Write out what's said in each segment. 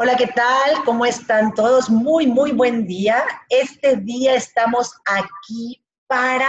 Hola, ¿qué tal? ¿Cómo están todos? Muy, muy buen día. Este día estamos aquí para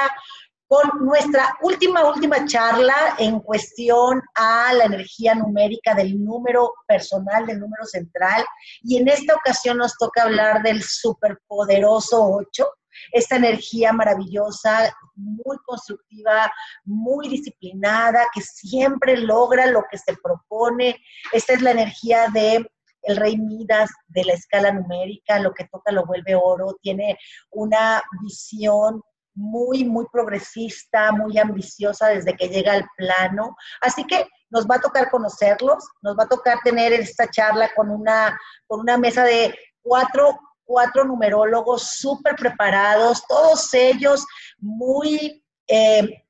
con nuestra última, última charla en cuestión a la energía numérica del número personal, del número central. Y en esta ocasión nos toca hablar del superpoderoso 8, esta energía maravillosa, muy constructiva, muy disciplinada, que siempre logra lo que se propone. Esta es la energía de el rey Midas de la escala numérica, lo que toca lo vuelve oro, tiene una visión muy, muy progresista, muy ambiciosa desde que llega al plano. Así que nos va a tocar conocerlos, nos va a tocar tener esta charla con una, con una mesa de cuatro, cuatro numerólogos súper preparados, todos ellos muy... Eh,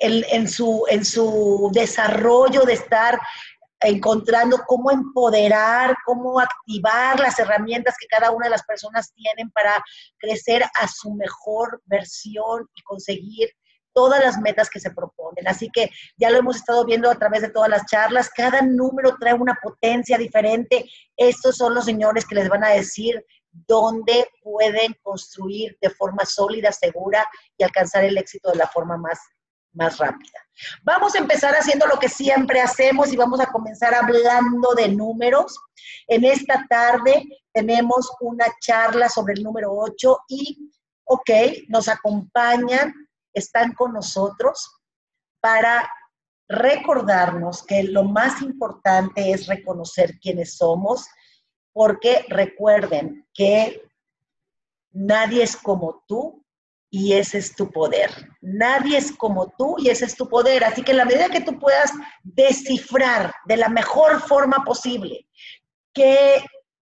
en, su, en su desarrollo de estar encontrando cómo empoderar, cómo activar las herramientas que cada una de las personas tienen para crecer a su mejor versión y conseguir todas las metas que se proponen. Así que ya lo hemos estado viendo a través de todas las charlas, cada número trae una potencia diferente. Estos son los señores que les van a decir dónde pueden construir de forma sólida, segura y alcanzar el éxito de la forma más más rápida. Vamos a empezar haciendo lo que siempre hacemos y vamos a comenzar hablando de números. En esta tarde tenemos una charla sobre el número 8 y, ok, nos acompañan, están con nosotros para recordarnos que lo más importante es reconocer quiénes somos, porque recuerden que nadie es como tú, y ese es tu poder. Nadie es como tú y ese es tu poder. Así que en la medida que tú puedas descifrar de la mejor forma posible qué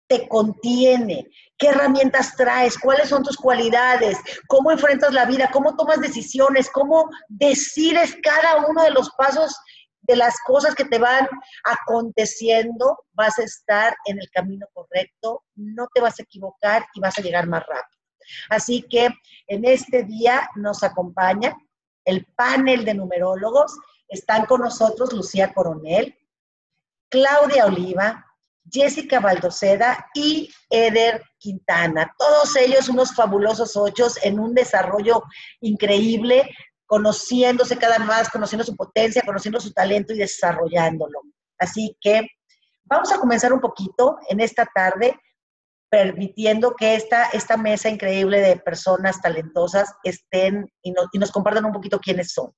te contiene, qué herramientas traes, cuáles son tus cualidades, cómo enfrentas la vida, cómo tomas decisiones, cómo decides cada uno de los pasos de las cosas que te van aconteciendo, vas a estar en el camino correcto, no te vas a equivocar y vas a llegar más rápido. Así que en este día nos acompaña el panel de numerólogos. Están con nosotros Lucía Coronel, Claudia Oliva, Jessica Baldoceda y Eder Quintana. Todos ellos unos fabulosos ochos en un desarrollo increíble, conociéndose cada vez más, conociendo su potencia, conociendo su talento y desarrollándolo. Así que vamos a comenzar un poquito en esta tarde permitiendo que esta, esta mesa increíble de personas talentosas estén y, y nos compartan un poquito quiénes son.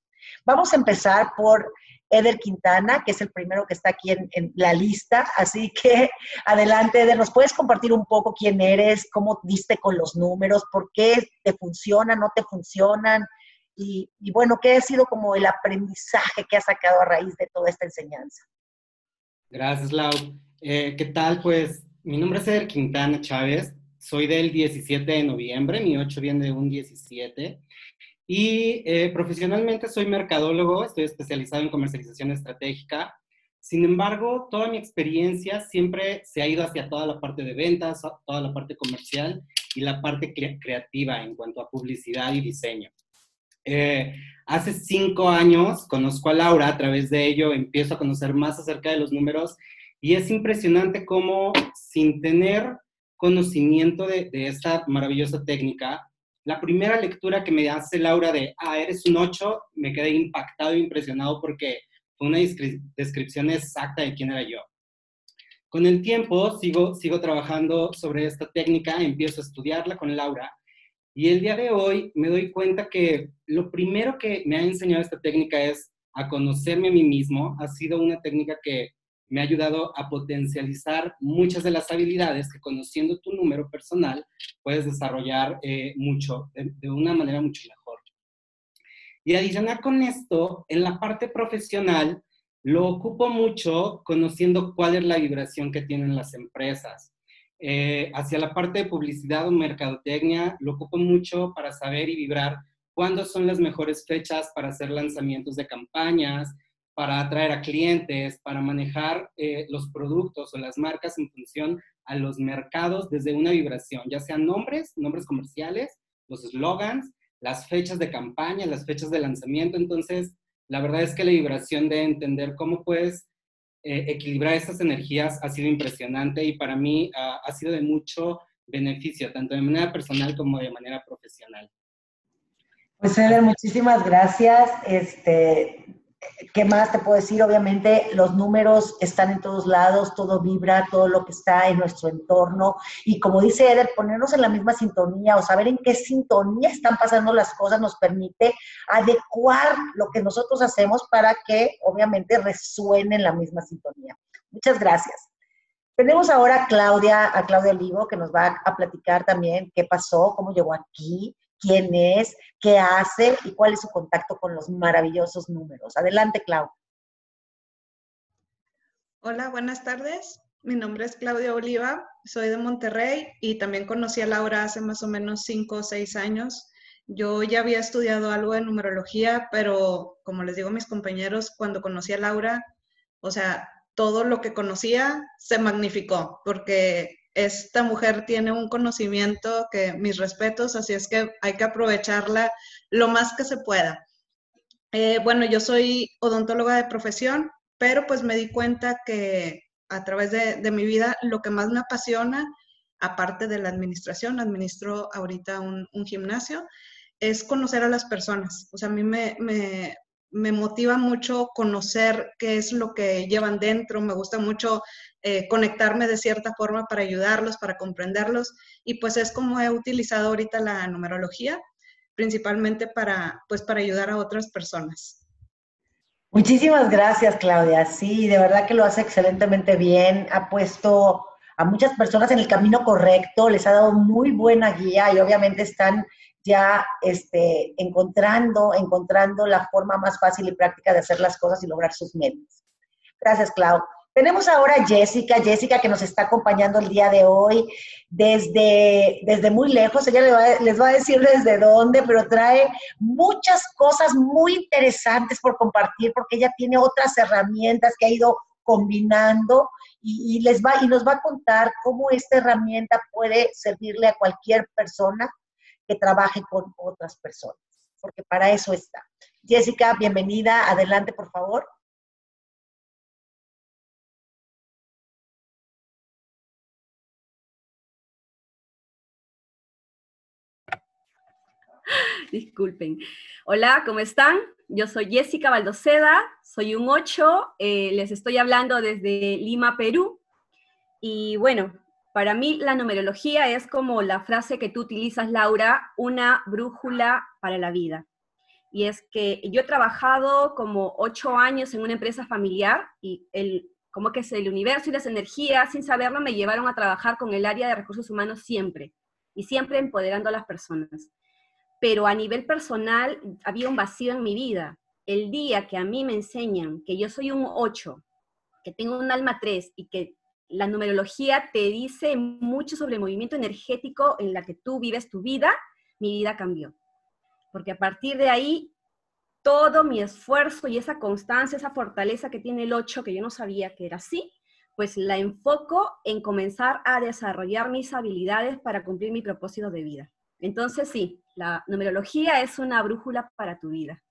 Vamos a empezar por Eder Quintana, que es el primero que está aquí en, la lista. Así que adelante, Eder, ¿nos puedes compartir un poco quién eres, cómo diste con los números, por qué te funcionan, no te funcionan? Y, bueno, ¿qué ha sido como el aprendizaje que has sacado a raíz de toda esta enseñanza? Gracias, Lau. Eh, ¿Qué tal? Pues mi nombre es Eder Quintana Chávez, soy del 17 de noviembre, mi 8 viene de un 17. Y eh, profesionalmente soy mercadólogo, estoy especializado en comercialización estratégica. Sin embargo, toda mi experiencia siempre se ha ido hacia toda la parte de ventas, toda la parte comercial y la parte creativa en cuanto a publicidad y diseño. Eh, hace cinco años conozco a Laura, a través de ello empiezo a conocer más acerca de los números y es impresionante cómo sin tener conocimiento de, esta maravillosa técnica, la primera lectura que me hace Laura de, ah, eres un 8, me quedé impactado e impresionado porque fue una descripción exacta de quién era yo. Con el tiempo sigo, sigo trabajando sobre esta técnica, empiezo a estudiarla con Laura y el día de hoy me doy cuenta que lo primero que me ha enseñado esta técnica es a conocerme a mí mismo. Ha sido una técnica que me ha ayudado a potencializar muchas de las habilidades que conociendo tu número personal puedes desarrollar eh, mucho, de, una manera mucho mejor. Y adicionar con esto, en la parte profesional, lo ocupo mucho conociendo cuál es la vibración que tienen las empresas. Eh, hacia la parte de publicidad o mercadotecnia, lo ocupo mucho para saber y vibrar cuándo son las mejores fechas para hacer lanzamientos de campañas, para atraer a clientes, para manejar eh, los productos o las marcas en función a los mercados desde una vibración, ya sean nombres, nombres comerciales, los slogans, las fechas de campaña, las fechas de lanzamiento. Entonces, la verdad es que la vibración de entender cómo puedes eh, equilibrar estas energías ha sido impresionante y para mí ah, ha sido de mucho beneficio, tanto de manera personal como de manera profesional. Pues Eder, muchísimas gracias. Este, ¿Qué más te puedo decir? Obviamente los números están en todos lados, todo vibra, todo lo que está en nuestro entorno. Y como dice Eder, ponernos en la misma sintonía o saber en qué sintonía están pasando las cosas nos permite adecuar lo que nosotros hacemos para que obviamente resuene en la misma sintonía. Muchas gracias. Tenemos ahora a Claudia, a Claudia Olivo, que nos va a platicar también qué pasó, cómo llegó aquí, quién es, qué hace y cuál es su contacto con los maravillosos números. Adelante, Clau. Hola, buenas tardes. Mi nombre es Claudia Oliva, soy de Monterrey y también conocí a Laura hace más o menos cinco o seis años. Yo ya había estudiado algo de numerología, pero como les digo a mis compañeros, cuando conocí a Laura, o sea, todo lo que conocía se magnificó, porque esta mujer tiene un conocimiento que mis respetos, así es que hay que aprovecharla lo más que se pueda. Eh, bueno, yo soy odontóloga de profesión, pero pues me di cuenta que a través de, mi vida lo que más me apasiona, aparte de la administración, administro ahorita un, gimnasio, es conocer a las personas. O sea, a mí me motiva mucho conocer qué es lo que llevan dentro, me gusta mucho eh, conectarme de cierta forma para ayudarlos, para comprenderlos, y pues es como he utilizado ahorita la numerología, principalmente para, pues, para ayudar a otras personas. Muchísimas gracias, Claudia. Sí, de verdad que lo hace excelentemente bien. Ha puesto a muchas personas en el camino correcto, les ha dado muy buena guía y obviamente están ya este, encontrando, encontrando la forma más fácil y práctica de hacer las cosas y lograr sus metas. Gracias, Clau. Tenemos ahora a Jessica, Jessica que nos está acompañando el día de hoy desde, desde muy lejos, ella les va, a decir desde dónde, pero trae muchas cosas muy interesantes por compartir porque ella tiene otras herramientas que ha ido combinando y, les va, y nos va a contar cómo esta herramienta puede servirle a cualquier persona que trabaje con otras personas, porque para eso está. Jessica, bienvenida. Adelante, por favor. Disculpen. Hola, ¿cómo están? Yo soy Jessica Baldoceda, soy un 8, eh, les estoy hablando desde Lima, Perú. Y bueno, para mí la numerología es como la frase que tú utilizas, Laura, una brújula para la vida. Y es que yo he trabajado como ocho años en una empresa familiar y el, como que es el universo y las energías, sin saberlo, me llevaron a trabajar con el área de recursos humanos siempre y siempre empoderando a las personas. Pero a nivel personal había un vacío en mi vida. El día que a mí me enseñan que yo soy un ocho, que tengo un alma tres y que la numerología te dice mucho sobre el movimiento energético en la que tú vives tu vida, mi vida cambió. Porque a partir de ahí, todo mi esfuerzo y esa constancia, esa fortaleza que tiene el 8, que yo no sabía que era así, pues la enfoco en comenzar a desarrollar mis habilidades para cumplir mi propósito de vida. Entonces sí, la numerología es una brújula para tu vida.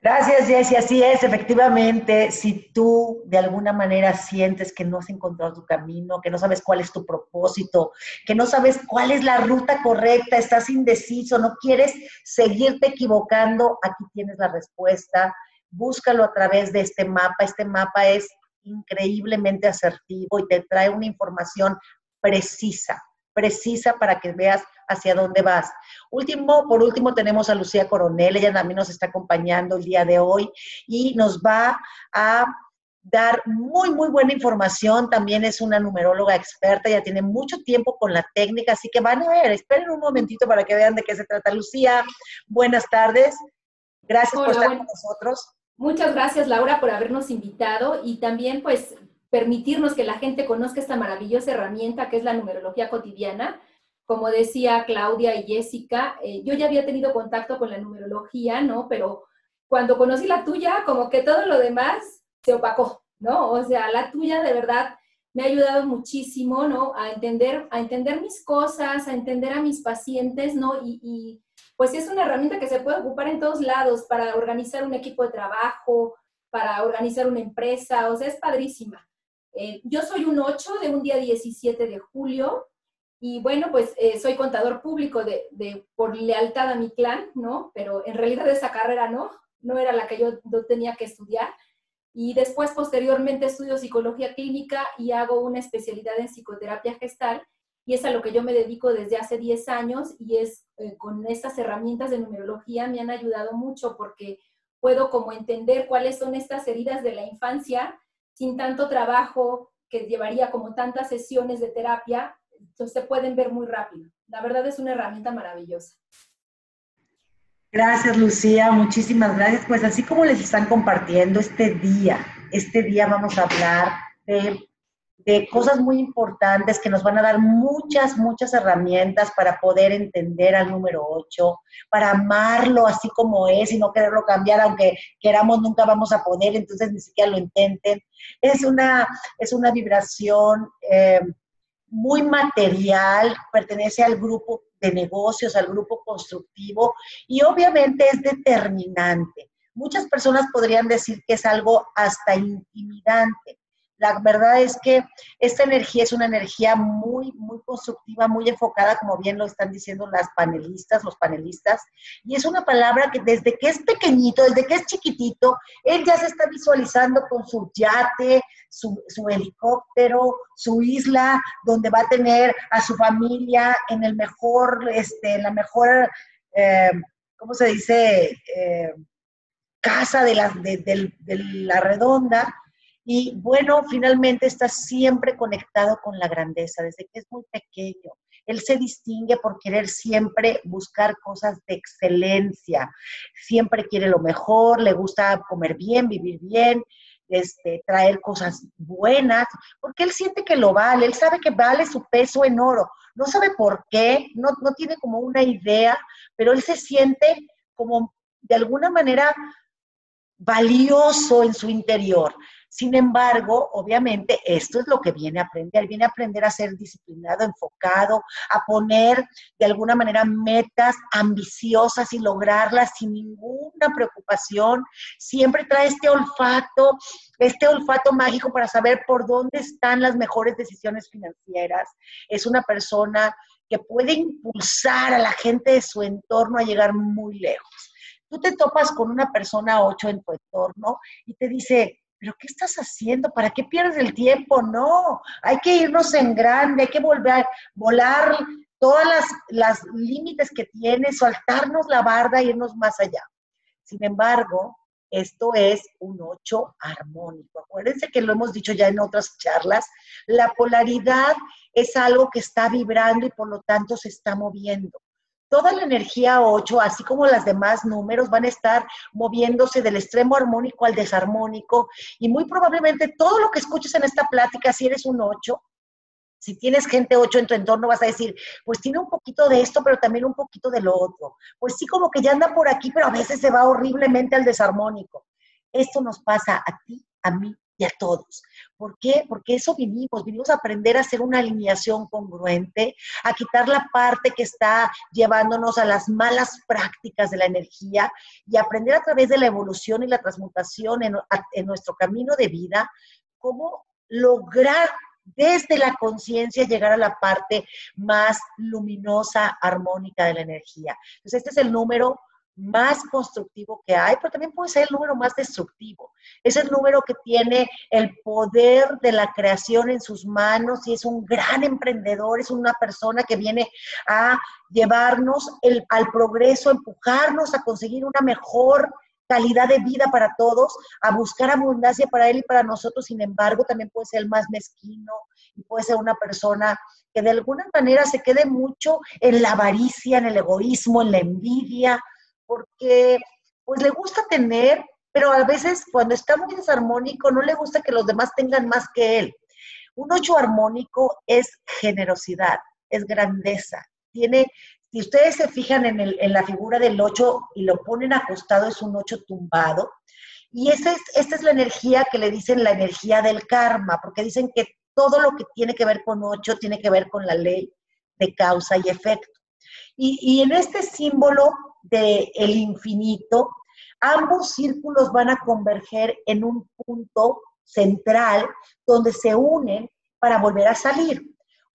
Gracias, Jessy. Así es, efectivamente, si tú de alguna manera sientes que no has encontrado tu camino, que no sabes cuál es tu propósito, que no sabes cuál es la ruta correcta, estás indeciso, no quieres seguirte equivocando, aquí tienes la respuesta. Búscalo a través de este mapa. Este mapa es increíblemente asertivo y te trae una información precisa, precisa para que veas hacia dónde vas. Último, por último tenemos a Lucía Coronel, ella también nos está acompañando el día de hoy y nos va a dar muy, muy buena información. También es una numeróloga experta, ya tiene mucho tiempo con la técnica, así que van a ver, esperen un momentito para que vean de qué se trata. Lucía, buenas tardes. Gracias por estar con nosotros. Muchas gracias, Laura, por habernos invitado y también, pues, permitirnos que la gente conozca esta maravillosa herramienta que es la numerología cotidiana como decía Claudia y Jessica, eh, yo ya había tenido contacto con la numerología, ¿no? Pero cuando conocí la tuya, como que todo lo demás se opacó, ¿no? O sea, la tuya de verdad me ha ayudado muchísimo, ¿no? A entender, a entender mis cosas, a entender a mis pacientes, ¿no? Y, y pues es una herramienta que se puede ocupar en todos lados para organizar un equipo de trabajo, para organizar una empresa, o sea, es padrísima. Eh, yo soy un 8 de un día 17 de julio y bueno, pues eh, soy contador público de, por lealtad a mi clan, ¿no? Pero en realidad esa carrera no, no era la que yo, tenía que estudiar. Y después, posteriormente, estudio psicología clínica y hago una especialidad en psicoterapia gestal y es a lo que yo me dedico desde hace 10 años y es eh, con estas herramientas de numerología me han ayudado mucho porque puedo como entender cuáles son estas heridas de la infancia sin tanto trabajo que llevaría como tantas sesiones de terapia, entonces se pueden ver muy rápido. La verdad es una herramienta maravillosa. Gracias, Lucía. Muchísimas gracias. Pues así como les están compartiendo este día, este día vamos a hablar de de cosas muy importantes que nos van a dar muchas, muchas herramientas para poder entender al número 8, para amarlo así como es y no quererlo cambiar, aunque queramos nunca vamos a poder, entonces ni siquiera lo intenten. Es una, es una vibración eh, muy material, pertenece al grupo de negocios, al grupo constructivo y obviamente es determinante. Muchas personas podrían decir que es algo hasta intimidante la verdad es que esta energía es una energía muy, muy constructiva, muy enfocada, como bien lo están diciendo las panelistas, los panelistas, y es una palabra que desde que es pequeñito, desde que es chiquitito, él ya se está visualizando con su yate, su, helicóptero, su isla, donde va a tener a su familia en el mejor, este, la mejor, eh, ¿cómo se dice? Eh, casa de la, de la redonda, y bueno, finalmente está siempre conectado con la grandeza, desde que es muy pequeño. Él se distingue por querer siempre buscar cosas de excelencia, siempre quiere lo mejor, le gusta comer bien, vivir bien, este, traer cosas buenas, porque él siente que lo vale, él sabe que vale su peso en oro, no sabe por qué, no, no tiene como una idea, pero él se siente como de alguna manera valioso en su interior. Sin embargo, obviamente, esto es lo que viene a aprender. Viene a aprender a ser disciplinado, enfocado, a poner de alguna manera metas ambiciosas y lograrlas sin ninguna preocupación. Siempre trae este olfato, este olfato mágico para saber por dónde están las mejores decisiones financieras. Es una persona que puede impulsar a la gente de su entorno a llegar muy lejos. Tú te topas con una persona 8 en tu entorno y te dice, pero ¿qué estás haciendo? ¿Para qué pierdes el tiempo? No, hay que irnos en grande, hay que volver, volar todas las, las límites que tiene, saltarnos la barda e irnos más allá. Sin embargo, esto es un 8 armónico. Acuérdense que lo hemos dicho ya en otras charlas, la polaridad es algo que está vibrando y por lo tanto se está moviendo toda la energía 8, así como las demás números, van a estar moviéndose del extremo armónico al desarmónico y muy probablemente todo lo que escuches en esta plática, si eres un 8, si tienes gente 8 en tu entorno, vas a decir, pues tiene un poquito de esto, pero también un poquito de lo otro. Pues sí, como que ya anda por aquí, pero a veces se va horriblemente al desarmónico. Esto nos pasa a ti, a mí y a todos. ¿Por qué? Porque eso vinimos, vinimos a aprender a hacer una alineación congruente, a quitar la parte que está llevándonos a las malas prácticas de la energía y aprender a través de la evolución y la transmutación en, en nuestro camino de vida, cómo lograr desde la conciencia llegar a la parte más luminosa, armónica de la energía. Entonces, este es el número más constructivo que hay, pero también puede ser el número más destructivo. Es el número que tiene el poder de la creación en sus manos y es un gran emprendedor, es una persona que viene a llevarnos al progreso, empujarnos a conseguir una mejor calidad de vida para todos, a buscar abundancia para él y para nosotros. Sin embargo, también puede ser el más mezquino y puede ser una persona que de alguna manera se quede mucho en la avaricia, en el egoísmo, en la envidia, porque pues le gusta tener, pero a veces cuando está muy desarmónico no le gusta que los demás tengan más que él. Un ocho armónico es generosidad, es grandeza. Tiene, si ustedes se fijan en, el, en la figura del ocho y lo ponen acostado, es un ocho tumbado. Y esa es, esta es la energía que le dicen la energía del karma, porque dicen que todo lo que tiene que ver con ocho tiene que ver con la ley de causa y efecto. Y, y en este símbolo del el infinito, Ambos círculos van a converger en un punto central donde se unen para volver a salir.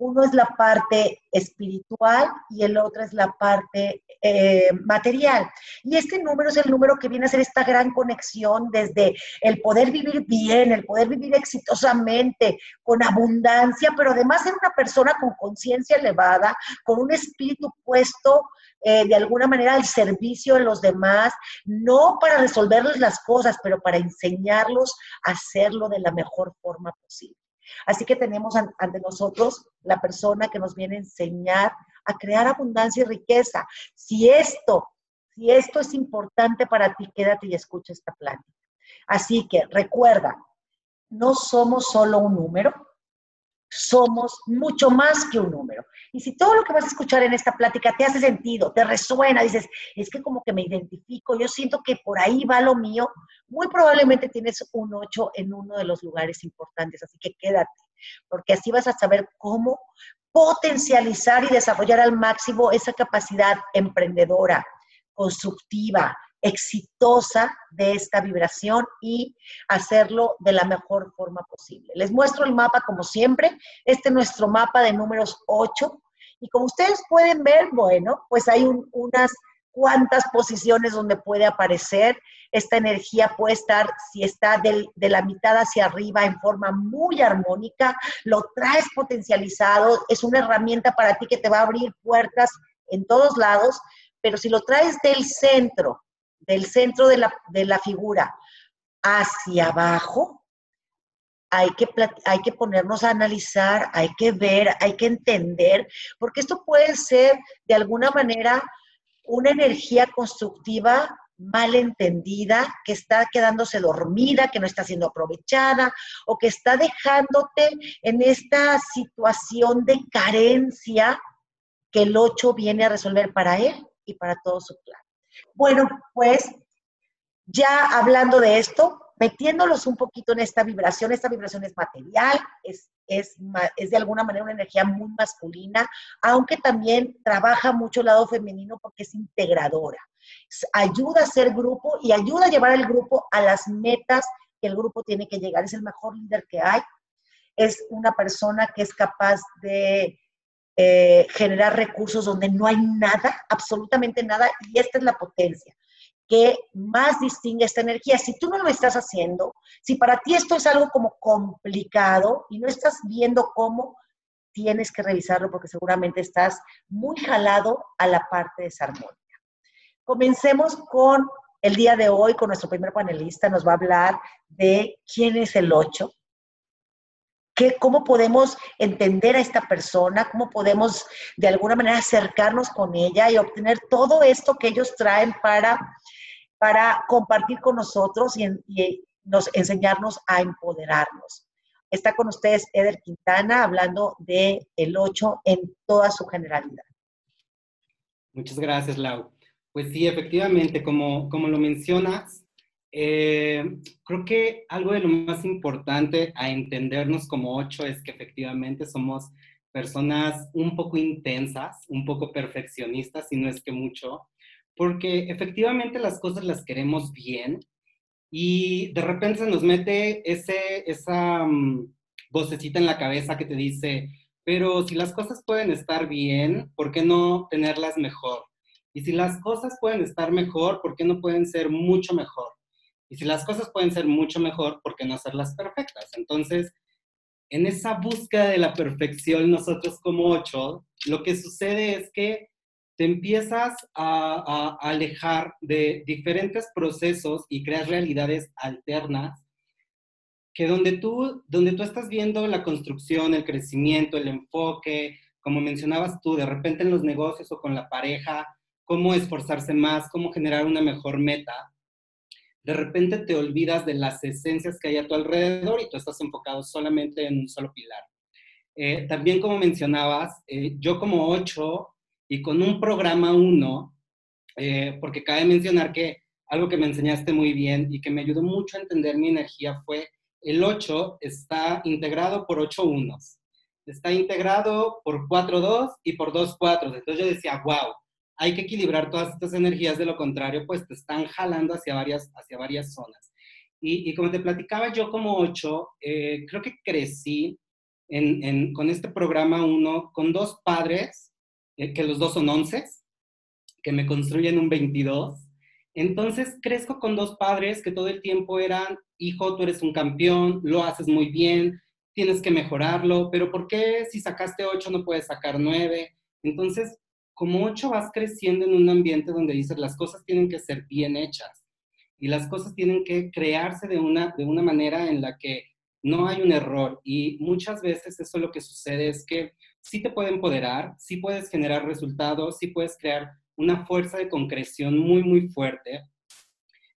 Uno es la parte espiritual y el otro es la parte eh, material. Y este número es el número que viene a ser esta gran conexión desde el poder vivir bien, el poder vivir exitosamente, con abundancia, pero además ser una persona con conciencia elevada, con un espíritu puesto eh, de alguna manera al servicio de los demás, no para resolverles las cosas, pero para enseñarlos a hacerlo de la mejor forma posible. Así que tenemos ante nosotros la persona que nos viene a enseñar a crear abundancia y riqueza. Si esto, si esto es importante para ti, quédate y escucha esta plática. Así que recuerda, no somos solo un número, somos mucho más que un número. Y si todo lo que vas a escuchar en esta plática te hace sentido, te resuena, dices, es que como que me identifico, yo siento que por ahí va lo mío, muy probablemente tienes un 8 en uno de los lugares importantes, así que quédate, porque así vas a saber cómo potencializar y desarrollar al máximo esa capacidad emprendedora, constructiva, exitosa de esta vibración y hacerlo de la mejor forma posible. Les muestro el mapa como siempre. Este es nuestro mapa de números 8. Y como ustedes pueden ver, bueno, pues hay unas cuantas posiciones donde puede aparecer. Esta energía puede estar, si está de la mitad hacia arriba en forma muy armónica, lo traes potencializado, es una herramienta para ti que te va a abrir puertas en todos lados, pero si lo traes del centro, del centro de la, de la figura hacia abajo, hay que, hay que ponernos a analizar, hay que ver, hay que entender, porque esto puede ser de alguna manera una energía constructiva mal entendida, que está quedándose dormida, que no está siendo aprovechada o que está dejándote en esta situación de carencia que el 8 viene a resolver para él y para todo su plan. Bueno, pues ya hablando de esto, metiéndolos un poquito en esta vibración, esta vibración es material, es, es, de alguna manera una energía muy masculina, aunque también trabaja mucho el lado femenino porque es integradora. Ayuda a ser grupo y ayuda a llevar el grupo a las metas que el grupo tiene que llegar. Es el mejor líder que hay. Es una persona que es capaz de eh, generar recursos donde no hay nada, absolutamente nada, y esta es la potencia que más distingue esta energía. Si tú no lo estás haciendo, si para ti esto es algo como complicado y no estás viendo cómo, tienes que revisarlo porque seguramente estás muy jalado a la parte desarmónica. Comencemos con el día de hoy, con nuestro primer panelista, nos va a hablar de quién es el 8, ¿Qué, ¿Cómo podemos entender a esta persona? ¿Cómo podemos de alguna manera acercarnos con ella y obtener todo esto que ellos traen para, para compartir con nosotros y, nos, enseñarnos a empoderarnos? Está con ustedes Eder Quintana hablando de el 8 en toda su generalidad. Muchas gracias, Lau. Pues sí, efectivamente, como, como lo mencionas, eh, creo que algo de lo más importante a entendernos como ocho es que efectivamente somos personas un poco intensas, un poco perfeccionistas, si no es que mucho, porque efectivamente las cosas las queremos bien y de repente se nos mete ese, esa um, vocecita en la cabeza que te dice, pero si las cosas pueden estar bien, ¿por qué no tenerlas mejor? Y si las cosas pueden estar mejor, ¿por qué no pueden ser mucho mejor? Y si las cosas pueden ser mucho mejor, ¿por qué no hacerlas perfectas? Entonces, en esa búsqueda de la perfección, nosotros como ocho, lo que sucede es que te empiezas a, alejar de diferentes procesos y creas realidades alternas que donde tú, donde tú estás viendo la construcción, el crecimiento, el enfoque, como mencionabas tú, de repente en los negocios o con la pareja, cómo esforzarse más, cómo generar una mejor meta, de repente te olvidas de las esencias que hay a tu alrededor y tú estás enfocado solamente en un solo pilar. Eh, también como mencionabas, eh, yo como 8 y con un programa 1, eh, porque cabe mencionar que algo que me enseñaste muy bien y que me ayudó mucho a entender mi energía fue el 8 está integrado por 8 unos. Está integrado por 4 2 y por 2 4. Entonces yo decía, wow, hay que equilibrar todas estas energías, de lo contrario, pues te están jalando hacia varias, hacia varias zonas. Y, como te platicaba yo como ocho, eh, creo que crecí con este programa uno, con dos padres, eh, que los dos son once, que me construyen un 22. Entonces crezco con dos padres que todo el tiempo eran, hijo, tú eres un campeón, lo haces muy bien, tienes que mejorarlo, pero ¿por qué si sacaste ocho no puedes sacar nueve? Entonces, como ocho vas creciendo en un ambiente donde dices las cosas tienen que ser bien hechas y las cosas tienen que crearse de una, de una manera en la que no hay un error y muchas veces eso lo que sucede es que sí te puede empoderar, sí puedes generar resultados, sí puedes crear una fuerza de concreción muy, muy fuerte.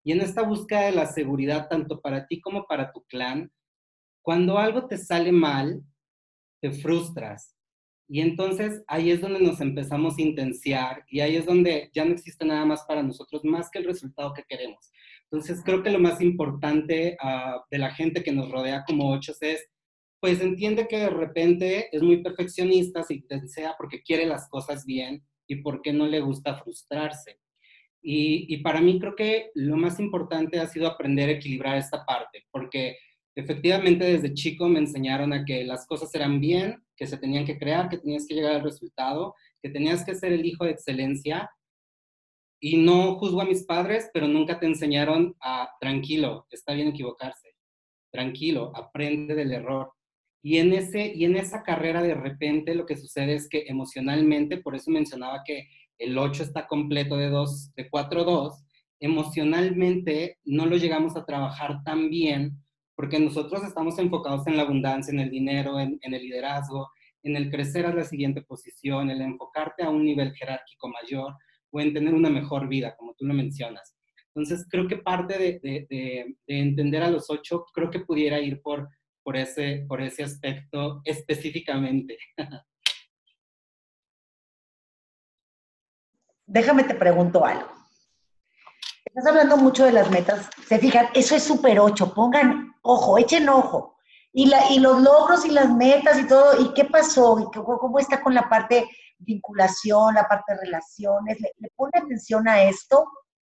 Y en esta búsqueda de la seguridad, tanto para ti como para tu clan, cuando algo te sale mal, te frustras. Y entonces ahí es donde nos empezamos a intenciar y ahí es donde ya no existe nada más para nosotros más que el resultado que queremos. Entonces creo que lo más importante ah, de la gente que nos rodea como ochos es, pues entiende que de repente es muy perfeccionista, si desea porque quiere las cosas bien y porque no le gusta frustrarse. Y, y para mí creo que lo más importante ha sido aprender a equilibrar esta parte, porque efectivamente desde chico me enseñaron a que las cosas eran bien, que se tenían que crear, que tenías que llegar al resultado, que tenías que ser el hijo de excelencia y no juzgo a mis padres, pero nunca te enseñaron a, tranquilo, está bien equivocarse, tranquilo, aprende del error. Y en, ese, y en esa carrera de repente lo que sucede es que emocionalmente, por eso mencionaba que el 8 está completo de 2, de 4-2, emocionalmente no lo llegamos a trabajar tan bien porque nosotros estamos enfocados en la abundancia, en el dinero, en, en el liderazgo, en el crecer a la siguiente posición, el enfocarte a un nivel jerárquico mayor, pueden tener una mejor vida, como tú lo mencionas. Entonces, creo que parte de, entender a los ocho, creo que pudiera ir por, por, ese, por ese aspecto específicamente. Déjame te pregunto algo. Estás hablando mucho de las metas. Se fijan, eso es súper ocho. Pongan ojo, echen ojo. Y, la, y los logros y las metas y todo. ¿Y qué pasó? ¿Y cómo está con la parte vinculación, la parte de relaciones, ¿le, pone atención a esto?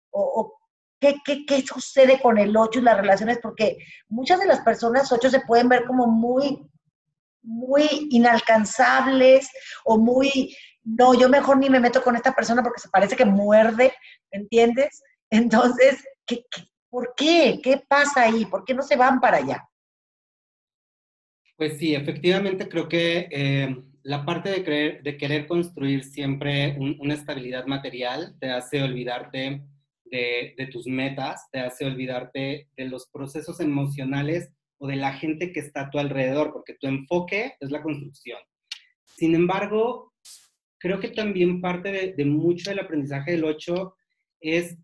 ¿O, qué, qué, sucede con el 8 y las relaciones? Porque muchas de las personas 8 se pueden ver como muy, muy inalcanzables o muy, no, yo mejor ni me meto con esta persona porque se parece que muerde, ¿entiendes? Entonces, ¿qué, por qué? ¿Qué pasa ahí? ¿Por qué no se van para allá? Pues sí, efectivamente creo que eh, la parte de, de querer construir siempre una estabilidad material te hace olvidarte de, tus metas, te hace olvidarte de los procesos emocionales o de la gente que está a tu alrededor, porque tu enfoque es la construcción. Sin embargo, creo que también parte de, mucho del aprendizaje del 8 es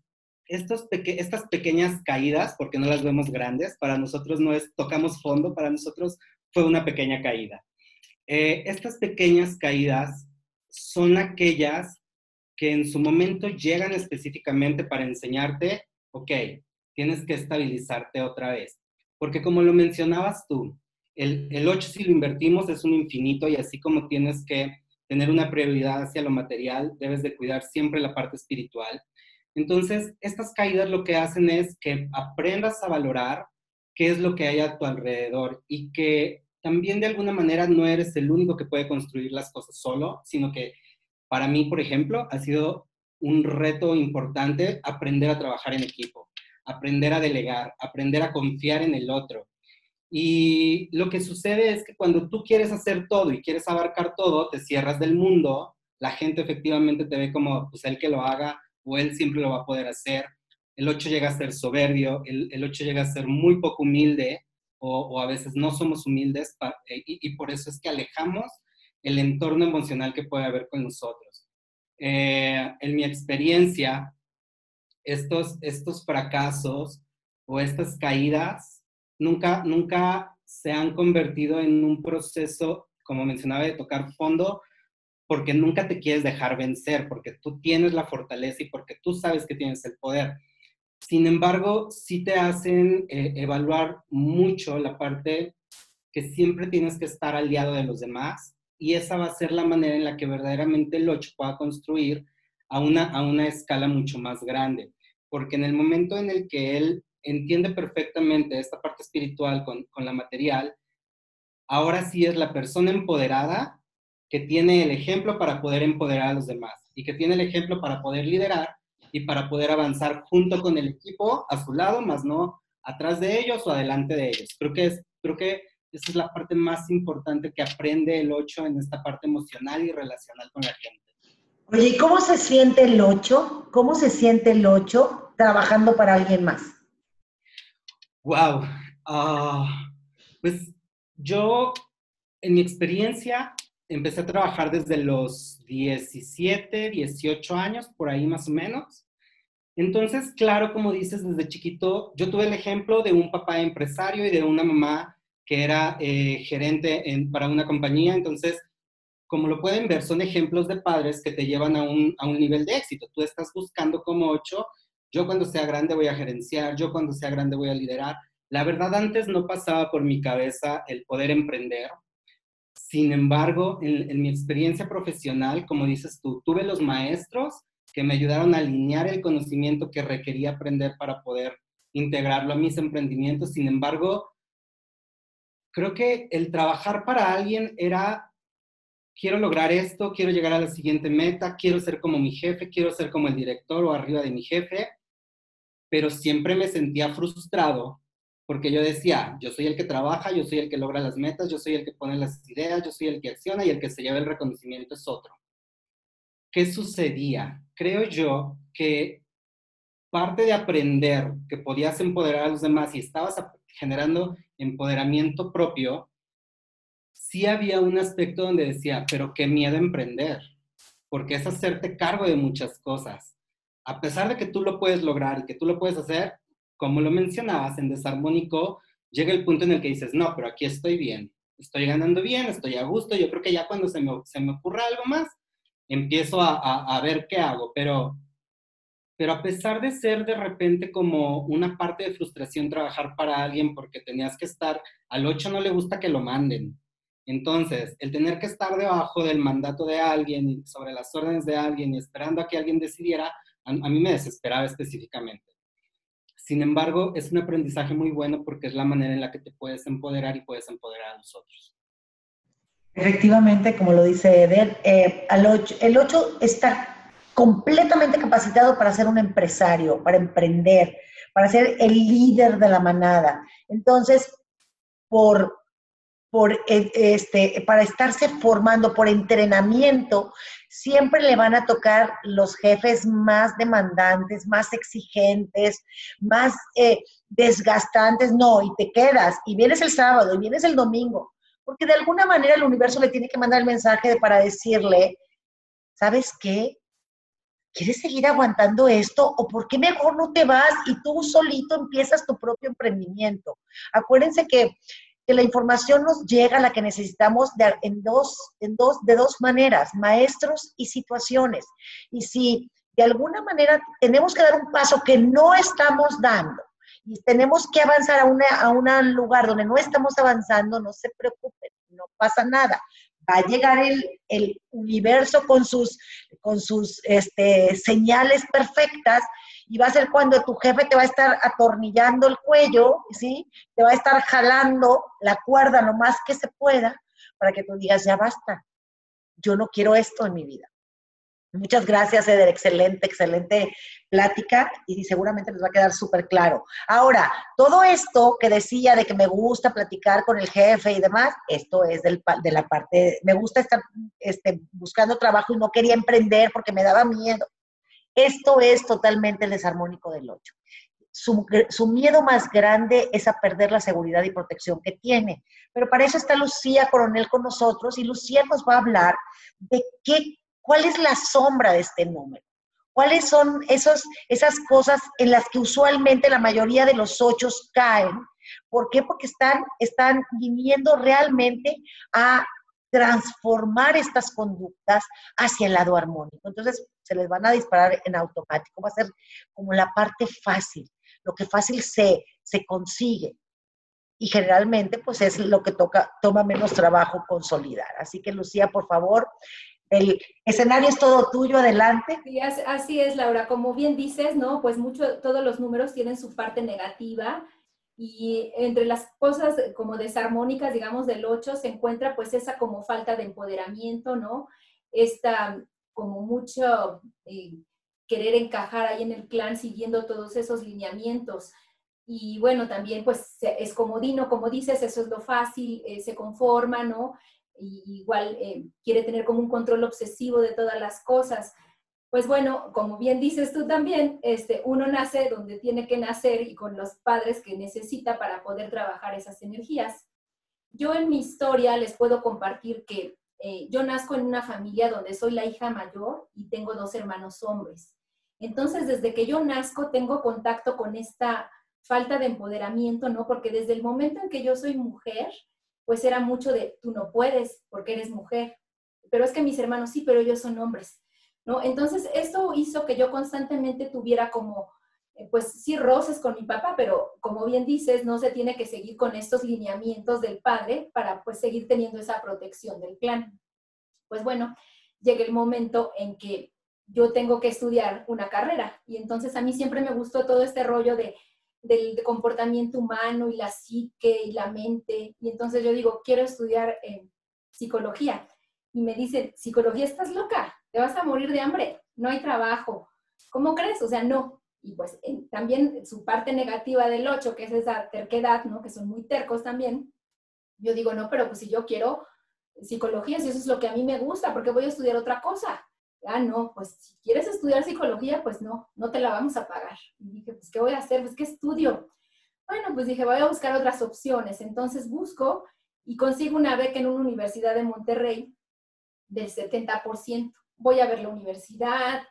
estos estas pequeñas caídas, porque no las vemos grandes, para nosotros no es tocamos fondo, para nosotros fue una pequeña caída. Eh, estas pequeñas caídas son aquellas que en su momento llegan específicamente para enseñarte, ok, tienes que estabilizarte otra vez. Porque como lo mencionabas tú, el, el 8 si lo invertimos es un infinito y así como tienes que tener una prioridad hacia lo material, debes de cuidar siempre la parte espiritual. Entonces, estas caídas lo que hacen es que aprendas a valorar qué es lo que hay a tu alrededor y que también de alguna manera no eres el único que puede construir las cosas solo, sino que para mí, por ejemplo, ha sido un reto importante aprender a trabajar en equipo, aprender a delegar, aprender a confiar en el otro. Y lo que sucede es que cuando tú quieres hacer todo y quieres abarcar todo, te cierras del mundo, la gente efectivamente te ve como pues el que lo haga o él siempre lo va a poder hacer. El 8 llega a ser soberbio, el, el 8 llega a ser muy poco humilde o, a veces no somos humildes eh, y, por eso es que alejamos el entorno emocional que puede haber con nosotros. Eh, en mi experiencia, estos, estos fracasos o estas caídas nunca, nunca se han convertido en un proceso, como mencionaba, de tocar fondo, porque nunca te quieres dejar vencer, porque tú tienes la fortaleza y porque tú sabes que tienes el poder. Sin embargo, sí te hacen eh, evaluar mucho la parte que siempre tienes que estar aliado de los demás y esa va a ser la manera en la que verdaderamente el 8 pueda construir a una, a una escala mucho más grande, porque en el momento en el que él entiende perfectamente esta parte espiritual con, con la material, ahora sí es la persona empoderada que tiene el ejemplo para poder empoderar a los demás y que tiene el ejemplo para poder liderar y para poder avanzar junto con el equipo a su lado, más no atrás de ellos o adelante de ellos. Creo que, es, creo que esa es la parte más importante que aprende el 8 en esta parte emocional y relacional con la gente. Oye, ¿y cómo se siente el 8? ¿Cómo se siente el 8 trabajando para alguien más? Wow. Ah, pues yo, en mi experiencia, empecé a trabajar desde los 17, 18 años, por ahí más o menos. Entonces, claro, como dices, desde chiquito, yo tuve el ejemplo de un papá empresario y de una mamá que era eh, gerente en, para una compañía. Entonces, como lo pueden ver, son ejemplos de padres que te llevan a un, a un nivel de éxito. Tú estás buscando como ocho, yo cuando sea grande voy a gerenciar, yo cuando sea grande voy a liderar. La verdad, antes no pasaba por mi cabeza el poder emprender. Sin embargo, en, mi experiencia profesional, como dices tú, tuve los maestros que me ayudaron a alinear el conocimiento que requería aprender para poder integrarlo a mis emprendimientos. Sin embargo, creo que el trabajar para alguien era, quiero lograr esto, quiero llegar a la siguiente meta, quiero ser como mi jefe, quiero ser como el director o arriba de mi jefe, pero siempre me sentía frustrado porque yo decía, yo soy el que trabaja, yo soy el que logra las metas, yo soy el que pone las ideas, yo soy el que acciona y el que se lleva el reconocimiento es otro. ¿Qué sucedía? Creo yo que parte de aprender que podías empoderar a los demás y estabas generando empoderamiento propio, sí había un aspecto donde decía, pero qué miedo emprender, porque es hacerte cargo de muchas cosas. A pesar de que tú lo puedes lograr y que tú lo puedes hacer, como lo mencionabas, en desarmónico llega el punto en el que dices, no, pero aquí estoy bien, estoy ganando bien, estoy a gusto, yo creo que ya cuando se me, se me ocurra algo más, empiezo a, a, ver qué hago, pero, pero a pesar de ser de repente como una parte de frustración trabajar para alguien porque tenías que estar, al 8 no le gusta que lo manden. Entonces, el tener que estar debajo del mandato de alguien sobre las órdenes de alguien y esperando a que alguien decidiera, a, a mí me desesperaba específicamente. Sin embargo, es un aprendizaje muy bueno porque es la manera en la que te puedes empoderar y puedes empoderar a los otros. Efectivamente, como lo dice Eder, eh, el 8 está completamente capacitado para ser un empresario, para emprender, para ser el líder de la manada. Entonces, por, por eh, este, para estarse formando, por entrenamiento, siempre le van a tocar los jefes más demandantes, más exigentes, más eh, desgastantes. No, y te quedas, y vienes el sábado, y vienes el domingo, porque de alguna manera el universo le tiene que mandar el mensaje para decirle, ¿sabes qué? ¿Quieres seguir aguantando esto? ¿O por qué mejor no te vas y tú solito empiezas tu propio emprendimiento? Acuérdense que, la información nos llega, la que necesitamos, de, en dos, en dos, de dos maneras, maestros y situaciones. Y si de alguna manera tenemos que dar un paso que no estamos dando, y tenemos que avanzar a, una, a un lugar donde no estamos avanzando, no se preocupen, no pasa nada. Va a llegar el, el universo con sus, con sus este, señales perfectas y va a ser cuando tu jefe te va a estar atornillando el cuello, ¿sí? Te va a estar jalando la cuerda lo más que se pueda para que tú digas, ya basta, yo no quiero esto en mi vida. Muchas gracias, Eder. Excelente, excelente plática y seguramente les va a quedar súper claro. Ahora, todo esto que decía de que me gusta platicar con el jefe y demás, esto es del, de la parte, me gusta estar este, buscando trabajo y no quería emprender porque me daba miedo. Esto es totalmente el desarmónico del 8. Su, su, miedo más grande es a perder la seguridad y protección que tiene. Pero para eso está Lucía Coronel con nosotros y Lucía nos va a hablar de qué ¿Cuál es la sombra de este número? ¿Cuáles son esos, esas cosas en las que usualmente la mayoría de los ocho caen? ¿Por qué? Porque están, están viniendo realmente a transformar estas conductas hacia el lado armónico. Entonces, se les van a disparar en automático. Va a ser como la parte fácil, lo que fácil se, se consigue. Y generalmente, pues es lo que toca, toma menos trabajo consolidar. Así que, Lucía, por favor, el escenario es todo tuyo, adelante. Sí, así es, Laura. Como bien dices, ¿no? Pues mucho, todos los números tienen su parte negativa y entre las cosas como desarmónicas, digamos, del 8 se encuentra pues esa como falta de empoderamiento, ¿no? Esta como mucho eh, querer encajar ahí en el clan siguiendo todos esos lineamientos. Y bueno, también pues es comodino, como dices, eso es lo fácil, eh, se conforma, ¿no? Igual eh, quiere tener como un control obsesivo de todas las cosas. Pues bueno, como bien dices tú también, este, uno nace donde tiene que nacer y con los padres que necesita para poder trabajar esas energías. Yo en mi historia les puedo compartir que eh, yo nazco en una familia donde soy la hija mayor y tengo dos hermanos hombres. Entonces, desde que yo nazco, tengo contacto con esta falta de empoderamiento, ¿no? Porque desde el momento en que yo soy mujer, pues era mucho de, tú no puedes porque eres mujer. Pero es que mis hermanos sí, pero ellos son hombres, ¿no? Entonces, esto hizo que yo constantemente tuviera como, pues sí, roces con mi papá, pero como bien dices, no se tiene que seguir con estos lineamientos del padre para pues seguir teniendo esa protección del clan. Pues bueno, llega el momento en que yo tengo que estudiar una carrera. Y entonces a mí siempre me gustó todo este rollo de, del comportamiento humano y la psique y la mente. Y entonces yo digo, quiero estudiar eh, psicología. Y me dicen, psicología, estás loca, te vas a morir de hambre, no hay trabajo. ¿Cómo crees? O sea, no. Y pues también su parte negativa del 8, que es esa terquedad, ¿no? Que son muy tercos también. Yo digo, no, pero pues si yo quiero psicología, si eso es lo que a mí me gusta, porque voy a estudiar otra cosa? ah, no, pues si quieres estudiar psicología, pues no, no te la vamos a pagar. Y dije, pues, ¿qué voy a hacer? Pues, ¿qué estudio? Bueno, pues dije, voy a buscar otras opciones. Entonces busco y consigo una beca en una universidad de Monterrey del 70%. Voy a ver la universidad,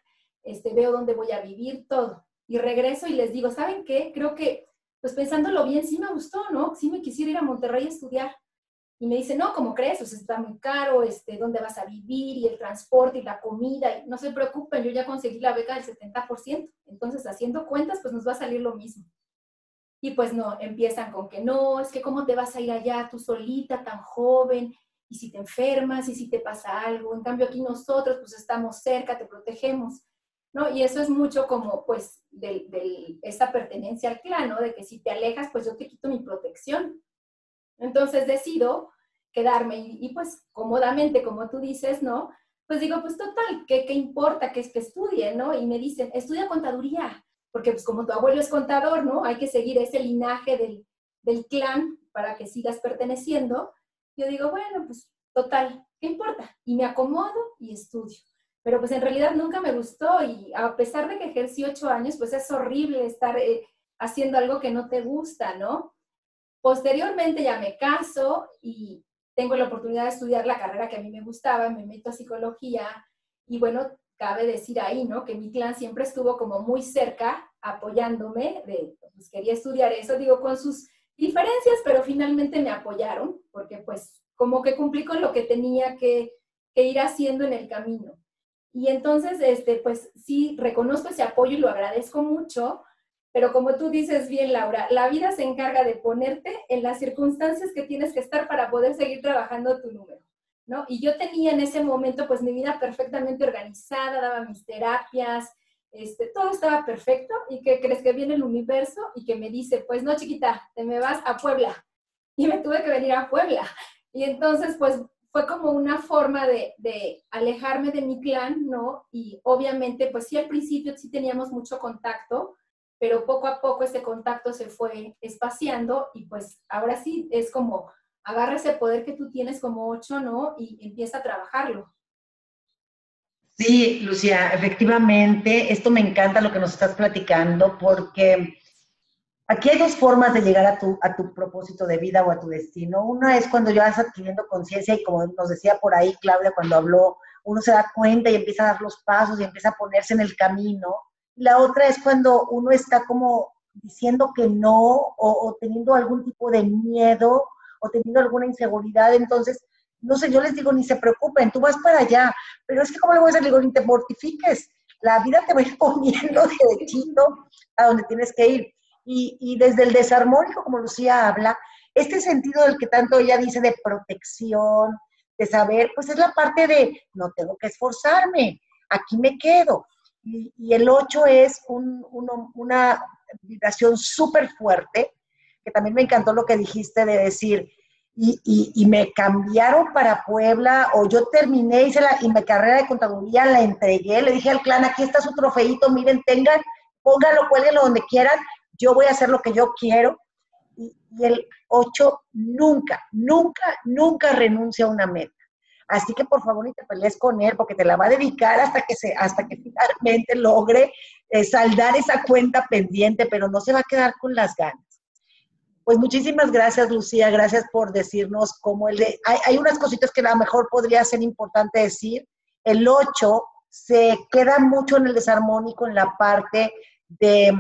este, veo dónde voy a vivir, todo. Y regreso y les digo, ¿saben qué? Creo que, pues pensándolo bien, sí me gustó, ¿no? Sí me quisiera ir a Monterrey a estudiar. Y me dice, no, ¿cómo crees? O sea, está muy caro, este, ¿dónde vas a vivir? Y el transporte y la comida. Y no se preocupen, yo ya conseguí la beca del 70%. Entonces, haciendo cuentas, pues nos va a salir lo mismo. Y pues no, empiezan con que no, es que cómo te vas a ir allá tú solita, tan joven, y si te enfermas, y si te pasa algo. En cambio, aquí nosotros, pues estamos cerca, te protegemos. ¿No? Y eso es mucho como, pues, de, de esta pertenencia al clan, ¿no? De que si te alejas, pues yo te quito mi protección. Entonces decido quedarme y, pues cómodamente, como tú dices, ¿no? Pues digo, pues total, ¿qué, qué importa que es que estudie, ¿no? Y me dicen, estudia contaduría, porque pues como tu abuelo es contador, ¿no? Hay que seguir ese linaje del, del clan para que sigas perteneciendo. Yo digo, bueno, pues total, ¿qué importa? Y me acomodo y estudio. Pero pues en realidad nunca me gustó y a pesar de que ejercí ocho años, pues es horrible estar eh, haciendo algo que no te gusta, ¿no? Posteriormente ya me caso y tengo la oportunidad de estudiar la carrera que a mí me gustaba, me meto a psicología y bueno, cabe decir ahí, ¿no? Que mi clan siempre estuvo como muy cerca apoyándome, de, pues quería estudiar eso, digo, con sus diferencias, pero finalmente me apoyaron, porque pues como que cumplí con lo que tenía que, que ir haciendo en el camino. Y entonces, este, pues sí, reconozco ese apoyo y lo agradezco mucho, pero como tú dices bien, Laura, la vida se encarga de ponerte en las circunstancias que tienes que estar para poder seguir trabajando tu número, ¿no? Y yo tenía en ese momento pues mi vida perfectamente organizada, daba mis terapias, este, todo estaba perfecto y que crees que viene el universo y que me dice, pues no chiquita, te me vas a Puebla. Y me tuve que venir a Puebla. Y entonces pues fue como una forma de, de, alejarme de mi clan, ¿no? Y obviamente, pues sí, al principio sí teníamos mucho contacto, pero poco a poco ese contacto se fue espaciando y pues ahora sí es como agarra ese poder que tú tienes como ocho, ¿no? Y empieza a trabajarlo. Sí, Lucía, efectivamente, esto me encanta lo que nos estás platicando porque aquí hay dos formas de llegar a tu, a tu propósito de vida o a tu destino. Una es cuando ya vas adquiriendo conciencia y como nos decía por ahí Claudia cuando habló, uno se da cuenta y empieza a dar los pasos y empieza a ponerse en el camino la otra es cuando uno está como diciendo que no o, teniendo algún tipo de miedo o teniendo alguna inseguridad. Entonces, no sé, yo les digo, ni se preocupen, tú vas para allá. Pero es que, ¿cómo le voy a decir? digo, ni te mortifiques. La vida te va a ir poniendo derechito a donde tienes que ir. Y, desde el desarmónico, como Lucía habla, este sentido del que tanto ella dice de protección, de saber, pues es la parte de no tengo que esforzarme, aquí me quedo. Y, el 8 es una vibración súper fuerte, que también me encantó lo que dijiste de decir, y, me cambiaron para Puebla, o yo terminé, hice la, y mi carrera de contaduría la entregué, le dije al clan, aquí está su trofeito, miren, tengan, pónganlo, cuélguenlo donde quieran, yo voy a hacer lo que yo quiero. Y, y el 8 nunca, nunca, nunca renuncia a una meta. Así que por favor ni te pelees con él porque te la va a dedicar hasta que, se, hasta que finalmente logre eh, saldar esa cuenta pendiente, pero no se va a quedar con las ganas. Pues muchísimas gracias, Lucía. Gracias por decirnos cómo el de... Hay, hay unas cositas que a lo mejor podría ser importante decir. El 8 se queda mucho en el desarmónico en la parte de